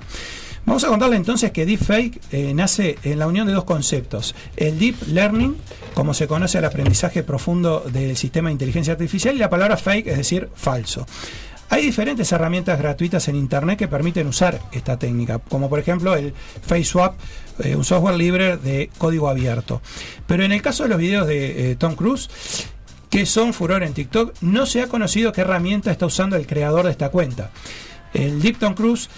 Vamos a contarle entonces que Deepfake eh, nace en la unión de dos conceptos. El Deep Learning, como se conoce al aprendizaje profundo del sistema de inteligencia artificial, y la palabra fake, es decir, falso. Hay diferentes herramientas gratuitas en Internet que permiten usar esta técnica, como por ejemplo el FaceSwap, eh, un software libre de código abierto. Pero en el caso de los videos de eh, Tom Cruise, que son furor en TikTok, no se ha conocido qué herramienta está usando el creador de esta cuenta. El Tom Cruise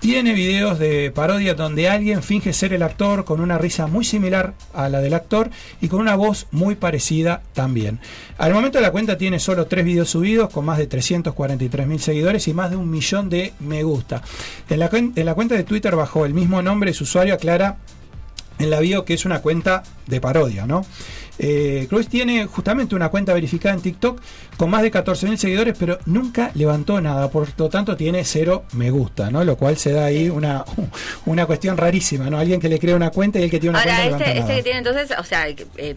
tiene videos de parodia donde alguien finge ser el actor con una risa muy similar a la del actor y con una voz muy parecida también. Al momento la cuenta tiene solo tres videos subidos con más de 343 mil seguidores y más de un millón de me gusta. En la, en la cuenta de Twitter bajo el mismo nombre su usuario aclara en la bio que es una cuenta de parodia, ¿no? Eh, Cruz tiene justamente una cuenta verificada en TikTok con más de 14.000 seguidores, pero nunca levantó nada, por lo tanto tiene cero me gusta, ¿no? Lo cual se da ahí una, una cuestión rarísima, ¿no? Alguien que le crea una cuenta y el que tiene una Ahora, cuenta este, levanta este que tiene entonces, o sea, eh,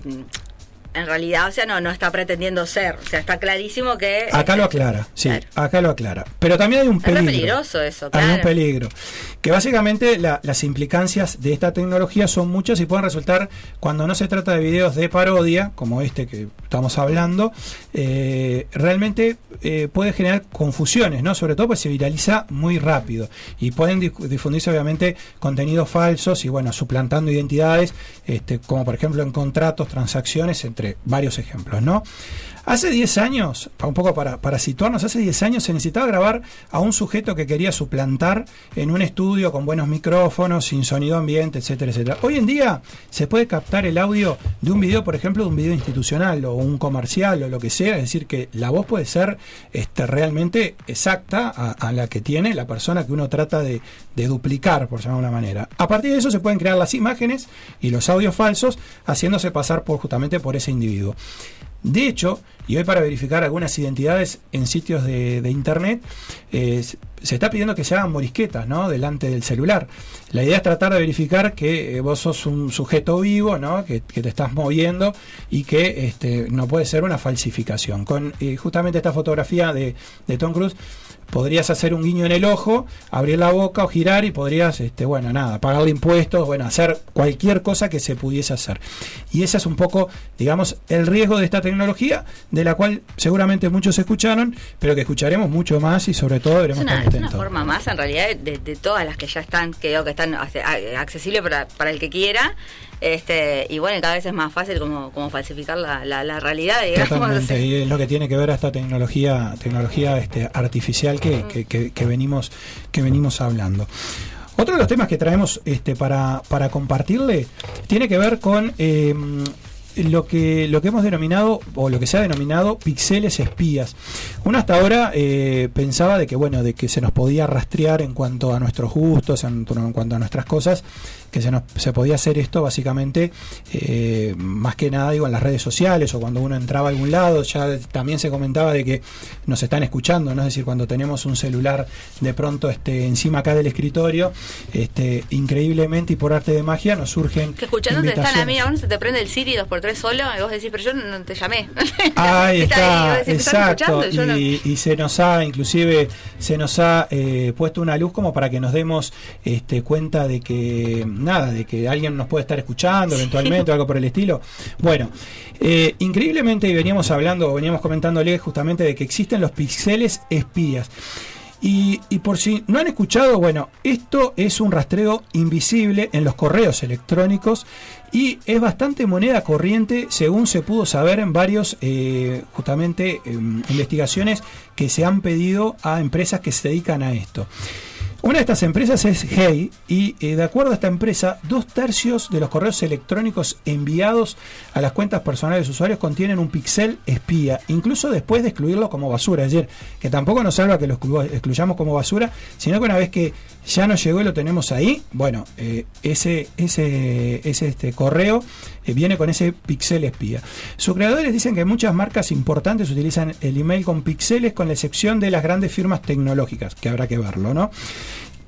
en realidad, o sea, no, no está pretendiendo ser. O sea, está clarísimo que. Acá lo este, aclara, sí, claro. acá lo aclara. Pero también hay un Es peligro. peligroso eso, Hay un peligro. Que básicamente la- las implicancias de esta tecnología son muchas y pueden resultar, cuando no se trata de videos de parodia, como este que estamos hablando, eh, realmente eh, puede generar confusiones, ¿no? Sobre todo pues se viraliza muy rápido y pueden dif- difundirse obviamente contenidos falsos y bueno, suplantando identidades, este, como por ejemplo en contratos, transacciones, entre varios ejemplos, ¿no? Hace 10 años, un poco para, situarnos, hace 10 años se necesitaba grabar a un sujeto que quería suplantar en un estudio con buenos micrófonos, sin sonido ambiente, etcétera, etcétera. Hoy en día se puede captar el audio de un video, por ejemplo, de un video institucional o un comercial o lo que sea, es decir, que la voz puede ser este, realmente exacta a, la que tiene la persona que uno trata de, duplicar, por llamarlo de una manera. A partir de eso se pueden crear las imágenes y los audios falsos, haciéndose pasar por justamente por ese individuo. De hecho, y hoy para verificar algunas identidades en sitios de, internet, eh, se- está pidiendo que se hagan morisquetas ¿no? delante del celular. La idea es tratar de verificar que eh, vos sos un sujeto vivo, ¿no? que, te estás moviendo y que este, no puede ser una falsificación. Con eh, justamente esta fotografía de Tom Cruise, podrías hacer un guiño en el ojo, abrir la boca o girar y podrías, este, bueno, nada, pagarle impuestos, bueno, hacer cualquier cosa que se pudiese hacer. Y ese es un poco, digamos, el riesgo de esta tecnología, de la cual seguramente muchos escucharon, pero que escucharemos mucho más y sobre todo Es veremos una, estar es una forma más, en realidad, de, de todas las que ya están, creo que están accesibles para, para el que quiera. Este, y bueno, cada vez es más fácil como, como falsificar la, la, la realidad, digamos. Totalmente, así. y es lo que tiene que ver a esta tecnología, tecnología este, artificial que, que- que- que venimos, que venimos hablando. Otro de los temas que traemos este, para, para compartirle tiene que ver con eh, lo que lo que hemos denominado o lo que se ha denominado pixeles espías. Uno hasta ahora eh, pensaba de que bueno de que se nos podía rastrear en cuanto a nuestros gustos, en, en cuanto a nuestras cosas, que se nos se podía hacer esto básicamente eh, más que nada digo en las redes sociales o cuando uno entraba a algún lado. Ya también se comentaba de que nos están escuchando, ¿no? es decir cuando tenemos un celular de pronto este encima acá del escritorio, este increíblemente y por arte de magia nos surgen Que escuchándote está la invitaciones. mía, uno se te prende el Siri 2x3 solo y vos decís, pero yo no te llamé. Ahí está, ahí, vos decís, ¿me están exacto. no- Y, y se nos ha, inclusive, se nos ha eh, puesto una luz como para que nos demos este, cuenta de que, nada, de que alguien nos puede estar escuchando eventualmente o algo por el estilo. Bueno, eh, increíblemente y veníamos hablando, o veníamos comentándole justamente de que existen los pixeles espías. Y, y por si no han escuchado, bueno, esto es un rastreo invisible en los correos electrónicos y es bastante moneda corriente según se pudo saber en varios, eh, justamente, em, investigaciones que se han pedido a empresas que se dedican a esto. Una de estas empresas es Hey y eh, de acuerdo a esta empresa, dos tercios de los correos electrónicos enviados a las cuentas personales de usuarios contienen un pixel espía, incluso después de excluirlo como basura. Es decir, que tampoco nos salva que lo exclu- excluyamos como basura, sino que una vez que ya nos llegó y lo tenemos ahí, bueno, eh, ese, ese, ese este correo eh, viene con ese pixel espía. Sus creadores dicen que muchas marcas importantes utilizan el email con pixeles, con la excepción de las grandes firmas tecnológicas, que habrá que verlo, ¿no?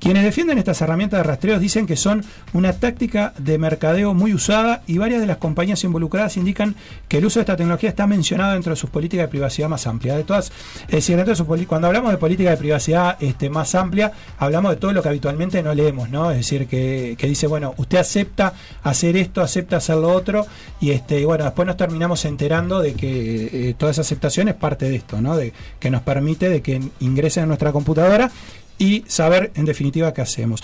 Quienes defienden estas herramientas de rastreo dicen que son una táctica de mercadeo muy usada y varias de las compañías involucradas indican que el uso de esta tecnología está mencionado dentro de sus políticas de privacidad más amplias. De todas, es decir, dentro de poli- cuando hablamos de política de privacidad este, más amplia, hablamos de todo lo que habitualmente no leemos, ¿no? Es decir, que, que dice, bueno, usted acepta hacer esto, acepta hacer lo otro, y este, y bueno, después nos terminamos enterando de que eh, toda esa aceptación es parte de esto, ¿no? De, que nos permite de que ingresen a nuestra computadora y saber en definitiva qué hacemos.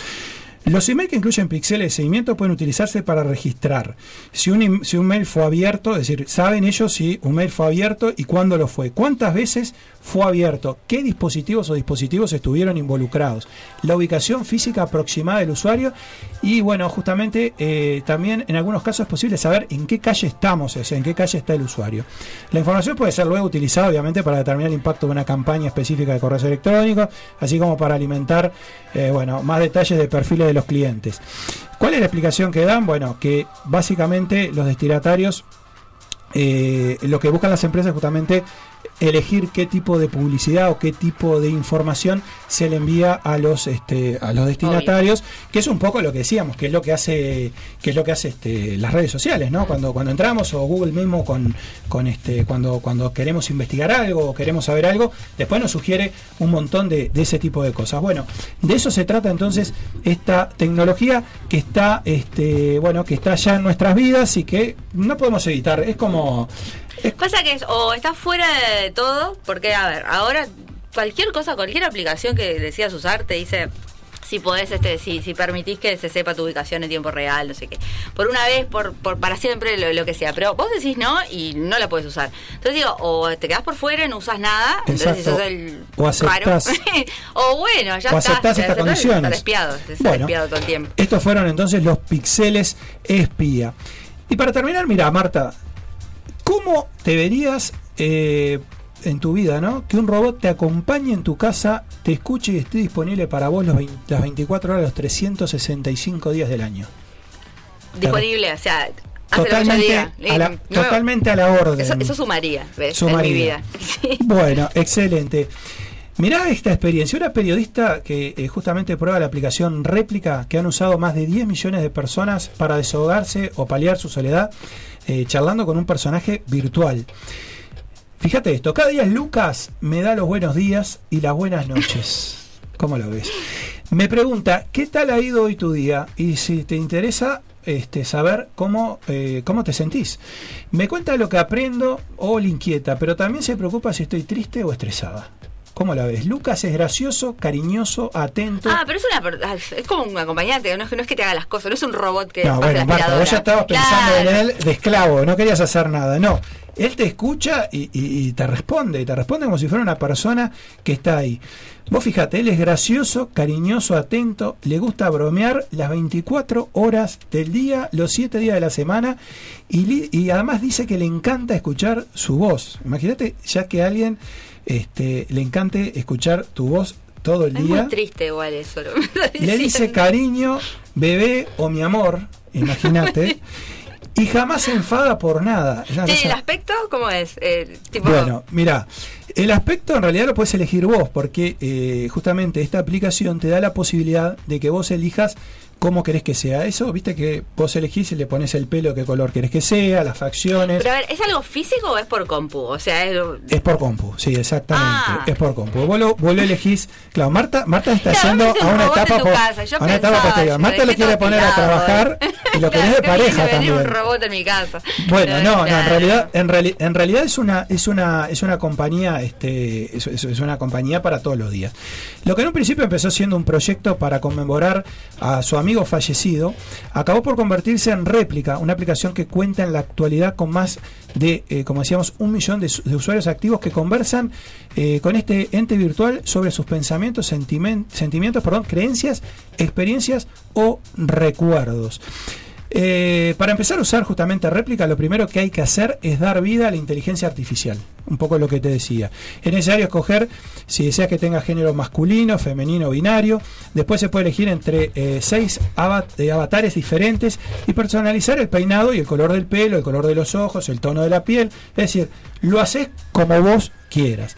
Los emails que incluyen píxeles de seguimiento pueden utilizarse para registrar si un, im- si un mail fue abierto, es decir, saben ellos si un mail fue abierto y cuándo lo fue, cuántas veces fue abierto, qué dispositivos o dispositivos estuvieron involucrados, la ubicación física aproximada del usuario y bueno, justamente eh, también en algunos casos es posible saber en qué calle estamos, o en qué calle está el usuario. La información puede ser luego utilizada obviamente para determinar el impacto de una campaña específica de correos electrónicos, así como para alimentar eh, bueno, más detalles de perfiles de los clientes. ¿Cuál es la explicación que dan? Bueno, que básicamente los destinatarios eh, lo que buscan las empresas es justamente elegir qué tipo de publicidad o qué tipo de información se le envía a los este, a los destinatarios que es un poco lo que decíamos que es lo que hace que es lo que hace este, las redes sociales no cuando cuando entramos o Google mismo con con este cuando cuando queremos investigar algo o queremos saber algo después nos sugiere un montón de, de ese tipo de cosas. Bueno de eso se trata entonces esta tecnología que está este bueno que está ya en nuestras vidas y que no podemos evitar. Es como Pasa que es, o está fuera de todo, porque a ver, ahora cualquier cosa, cualquier aplicación que decidas usar te dice si podés, este, si, si permitís que se sepa tu ubicación en tiempo real, no sé qué. Por una vez, por, por para siempre, lo, lo que sea. Pero vos decís no y no la puedes usar. Entonces digo, o te quedás por fuera, no usas nada, entonces sos el O aceptás- raro. o bueno, ya o está. aceptás ya estas está, condiciones. Estás espiado, estás Bueno. espiado todo el tiempo. Estos fueron entonces los pixeles espía. Y para terminar, mira, Marta, ¿cómo te verías eh, en tu vida, ¿no? Que un robot te acompañe en tu casa, te escuche y esté disponible para vos los 20 las 24 horas, los 365 días del año. Disponible, o sea, Totalmente a la, No, totalmente a la orden. Eso, eso sumaría, ¿ves? Sumaría. En mi vida. Sí. Bueno, excelente. Mirá esta experiencia. Una periodista que eh, justamente prueba la aplicación Réplica, que han usado más de 10 millones de personas para desahogarse o paliar su soledad, eh, charlando con un personaje virtual. Fíjate esto, cada día Lucas me da los buenos días y las buenas noches. ¿Cómo lo ves? Me pregunta, ¿qué tal ha ido hoy tu día? Y si te interesa este, saber cómo, eh, cómo te sentís. Me cuenta lo que aprendo o le inquieta, pero también se preocupa si estoy triste o estresada. ¿Cómo la ves? Lucas es gracioso, cariñoso, atento. Ah, pero es una es como un acompañante, no es, que- no es que te haga las cosas, no es un robot que No, bueno, Marta, vos ya estabas pensando Claro. en él de esclavo, no querías hacer nada. No, él te escucha y, y- y te responde, y te responde como si fuera una persona que está ahí. Vos fíjate, él es gracioso, cariñoso, atento, le gusta bromear las 24 horas del día, los 7 días de la semana, y, y además dice que le encanta escuchar su voz. Imagínate, ya que alguien este, le encante escuchar tu voz todo el Es día. muy triste igual eso. lo Le dice cariño, bebé o mi amor, imagínate, y jamás se enfada por nada. Es Che, cosa- ¿El aspecto cómo es? Eh, tipo, Bueno, mira, el aspecto en realidad lo puedes elegir vos, porque eh, justamente esta aplicación te da la posibilidad de que vos elijas cómo querés que sea. Eso, viste que vos elegís y le pones el pelo, qué color querés que sea, las facciones. Pero a ver, ¿es algo físico o es por compu? O sea, es... Es por compu, sí, exactamente. Ah. Es por compu. Vos lo, vos lo elegís. Claro, Marta, Marta está Claro, ves a un una etapa, tu po- casa, yo a una etapa pensaba, posterior. Marta lo quiere poner a trabajar eh. y lo Claro, querés de pareja también. un robot en mi casa. Bueno, no, no, en realidad, en, reali- en realidad es una, es una, es una compañía, este, es, es- es una compañía para todos los días. Lo que en un principio empezó siendo un proyecto para conmemorar a su amigo fallecido, acabó por convertirse en réplica, una aplicación que cuenta en la actualidad con más de, eh, como decíamos, un millón de, su- de usuarios activos que conversan eh, con este ente virtual sobre sus pensamientos, sentimientos, perdón, creencias, experiencias o recuerdos. Eh, para empezar a usar justamente réplica, lo primero que hay que hacer es dar vida a la inteligencia artificial. Un poco lo que te decía. Es necesario escoger si deseas que tenga género masculino, femenino, binario. Después se puede elegir entre eh, seis eh, avatares diferentes y personalizar el peinado y el color del pelo, el color de los ojos, el tono de la piel. Es decir, lo haces como vos quieras.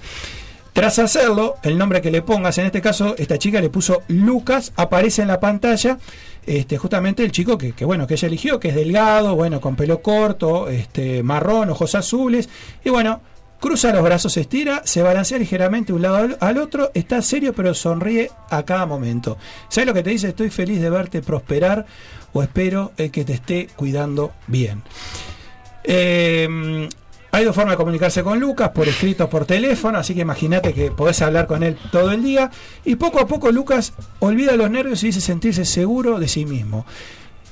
Tras hacerlo, el nombre que le pongas, en este caso, esta chica le puso Lucas, aparece en la pantalla, este, justamente el chico que, bueno, que ella eligió, que es delgado, bueno, con pelo corto, este, marrón, ojos azules, y bueno, cruza los brazos, se estira, se balancea ligeramente de un lado al, otro, está serio pero sonríe a cada momento. ¿Sabes lo que te dice? Estoy feliz de verte prosperar o espero eh, que te esté cuidando bien. Eh, hay dos formas de comunicarse con Lucas, por escrito por teléfono, así que imagínate que podés hablar con él todo el día. Y poco a poco Lucas olvida los nervios y dice sentirse seguro de sí mismo.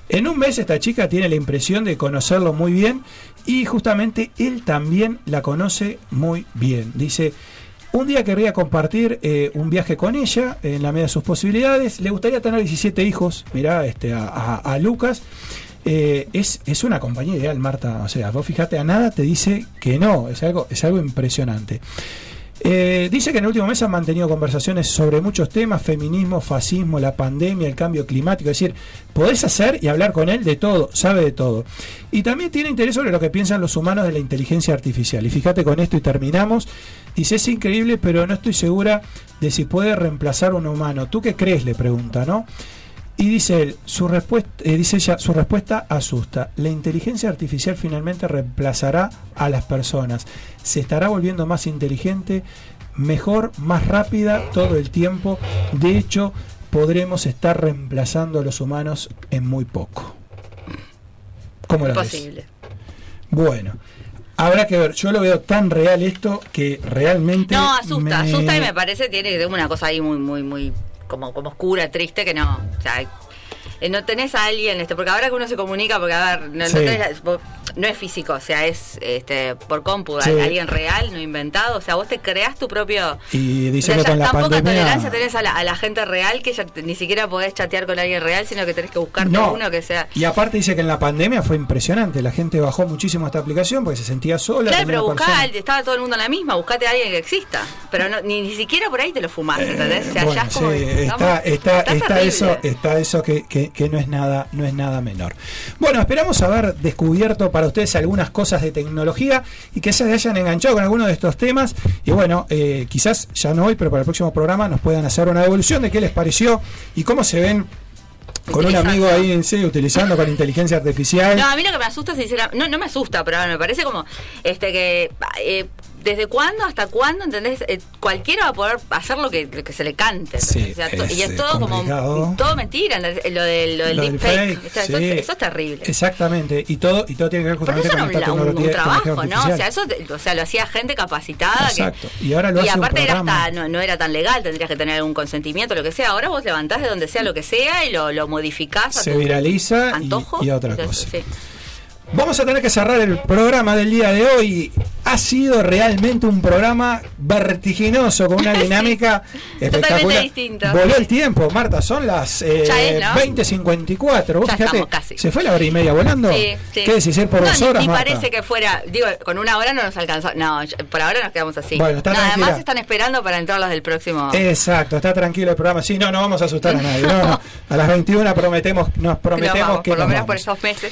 En un mes esta chica tiene la impresión de conocerlo muy bien y justamente él también la conoce muy bien. Dice, un día querría compartir eh, un viaje con ella en la medida de sus posibilidades. Le gustaría tener 17 hijos, mirá, este, a- a Lucas. Eh, es, es una compañía ideal, Marta. O sea, vos fíjate, a nada te dice que no. Es algo, es algo impresionante. Eh, dice que en el último mes han mantenido conversaciones sobre muchos temas, feminismo, fascismo, la pandemia, el cambio climático, es decir, podés hacer y hablar con él de todo, sabe de todo. Y también tiene interés sobre lo que piensan los humanos de la inteligencia artificial. Y fíjate con esto y terminamos. Dice, es increíble, pero no estoy segura de si puede reemplazar a un humano. ¿Tú qué crees? Le pregunta, ¿no? Y dice él, su respuesta, eh, dice ella, su respuesta asusta. La inteligencia artificial finalmente reemplazará a las personas. Se estará volviendo más inteligente, mejor, más rápida todo el tiempo. De hecho, podremos estar reemplazando a los humanos en muy poco. ¿Cómo lo ves? Imposible. Bueno, habrá que ver. Yo lo veo tan real esto que realmente. No, asusta, me- asusta y me parece tiene que tener una cosa ahí muy, muy, muy como, como oscura, triste, que no. O sea, eh, no tenés a alguien, este, porque ahora que uno se comunica, porque a ver, no, no Sí. tenés- vos- no es físico, o sea, es este por compu, Sí. alguien real, no inventado, o sea, vos te creás tu propio Y dice o sea, que con la tan poca tolerancia tenés a la, a la gente real que ya ni siquiera podés chatear con alguien real, sino que tenés que buscarte No. uno que sea. Y aparte dice que en la pandemia fue impresionante. La gente bajó muchísimo esta aplicación porque se sentía sola. Claro, pero buscá, estaba todo el mundo en la misma, buscate a alguien que exista. Pero no, ni, ni siquiera por ahí te lo fumás, ¿entendés? O sea, Eh, Bueno, ya es como sí, está, está, está eso, está eso que, que- que no es nada, no es nada menor. Bueno, esperamos haber descubierto para ustedes algunas cosas de tecnología y que se hayan enganchado con alguno de estos temas. Y bueno, eh, quizás ya no hoy, pero para el próximo programa nos puedan hacer una devolución de qué les pareció y cómo se ven con un amigo ahí en serio utilizando con inteligencia artificial. No, a mí lo que me asusta, sinceramente, no, no me asusta, pero me parece como este que eh, desde cuándo hasta cuándo, ¿entendés? Eh, cualquiera va a poder hacer lo que, lo que se le cante. Sí, O sea, to- es, y es eh, todo complicado. como todo mentira, lo del, lo del Lo del deepfake. fake, O sea, eso, sí. eso es terrible. Exactamente, y todo, y todo tiene que ver Porque justamente eso con era esta un, un- trabajo, ¿no? O sea, eso o sea, lo hacía gente capacitada. que- Exacto. Y ahora lo hace un aparte era hasta, no, no era tan legal, tendrías que tener algún consentimiento, lo que sea. Ahora vos levantás de donde sea lo que sea y lo, lo modificás a Se tu viraliza y- antojo. y otra Entonces, cosa. sí. Vamos a tener que cerrar el programa del día de hoy. Ha sido realmente un programa vertiginoso con una dinámica espectacular. distinto. Voló el tiempo, Marta, son las eh, ¿no? 20.54. Vos fíjate, se fue la hora y media volando. Sí, sí. ¿Qué decís? Por no, dos horas, ni, Marta? parece que fuera, digo, con una hora no nos alcanzó. No, por ahora nos quedamos así. Bueno, está no, además están esperando para entrar los del próximo. Exacto, está tranquilo el programa. Sí, no, no vamos a asustar a nadie. no, no. A las 21 prometemos, nos prometemos vamos, que por lo nos menos por esos meses.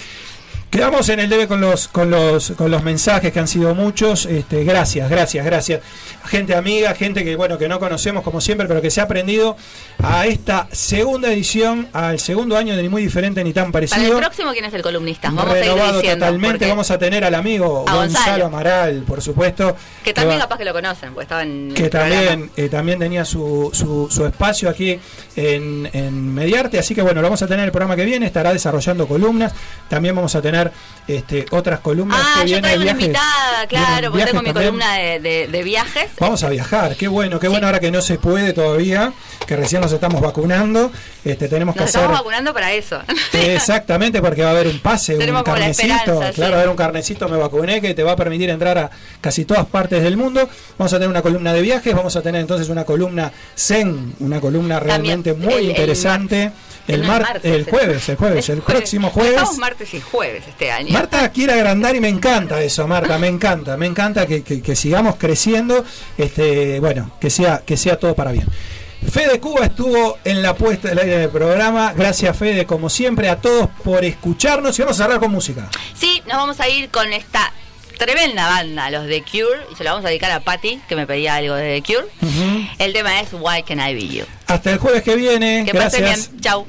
Quedamos en el debe con los, con los, con los mensajes que han sido muchos. Este, gracias, gracias, gracias. Gente amiga, gente que bueno, que no conocemos como siempre, pero que se ha aprendido a esta segunda edición, al segundo año de ni muy diferente ni tan Para el parecido. próximo, ¿quién es el columnista? Vamos a Renovado diciendo. totalmente, vamos a tener al amigo A Gonzalo Gonzalo. Amaral, por supuesto. Que también va- capaz que lo conocen, porque estaba en. que también, eh, también tenía su, su, su espacio aquí en, en Mediarte, así que bueno, lo vamos a tener el programa que viene, estará desarrollando columnas, también vamos a tener este, otras columnas Ah, que yo vienen traigo una viajes. invitada, claro, Vienen porque tengo mi viajes también. columna de, de- de viajes. Vamos a viajar, qué bueno, qué bueno ahora que no se puede todavía, que recién nos estamos vacunando, este, tenemos que Nos hacer... estamos vacunando para eso. Exactamente, porque va a haber un pase, un Tenemos carnecito. claro, sí. va a haber un carnecito, me vacuné, que te va a permitir entrar a casi todas partes del mundo. Vamos a tener una columna de viajes, vamos a tener entonces una columna Zen, una columna realmente También, muy el interesante. El, mar- martes, el jueves, el jueves, el próximo jueves. Estamos martes y jueves este año. Marta quiere agrandar y me encanta eso, Marta, me encanta, me encanta que, que- que sigamos creciendo, este, bueno, que sea, que sea todo para bien. Fede Cuba estuvo en la puesta del aire del programa. Gracias, Fede, como siempre, a todos por escucharnos y vamos a cerrar con música. Sí, nos vamos a ir con esta tremenda banda, los de Cure, y se lo vamos a dedicar a Patty, que me pedía algo de The Cure. El tema es Why Can I Be You. Hasta el jueves que viene. Que pasen Gracias. bien. Chau.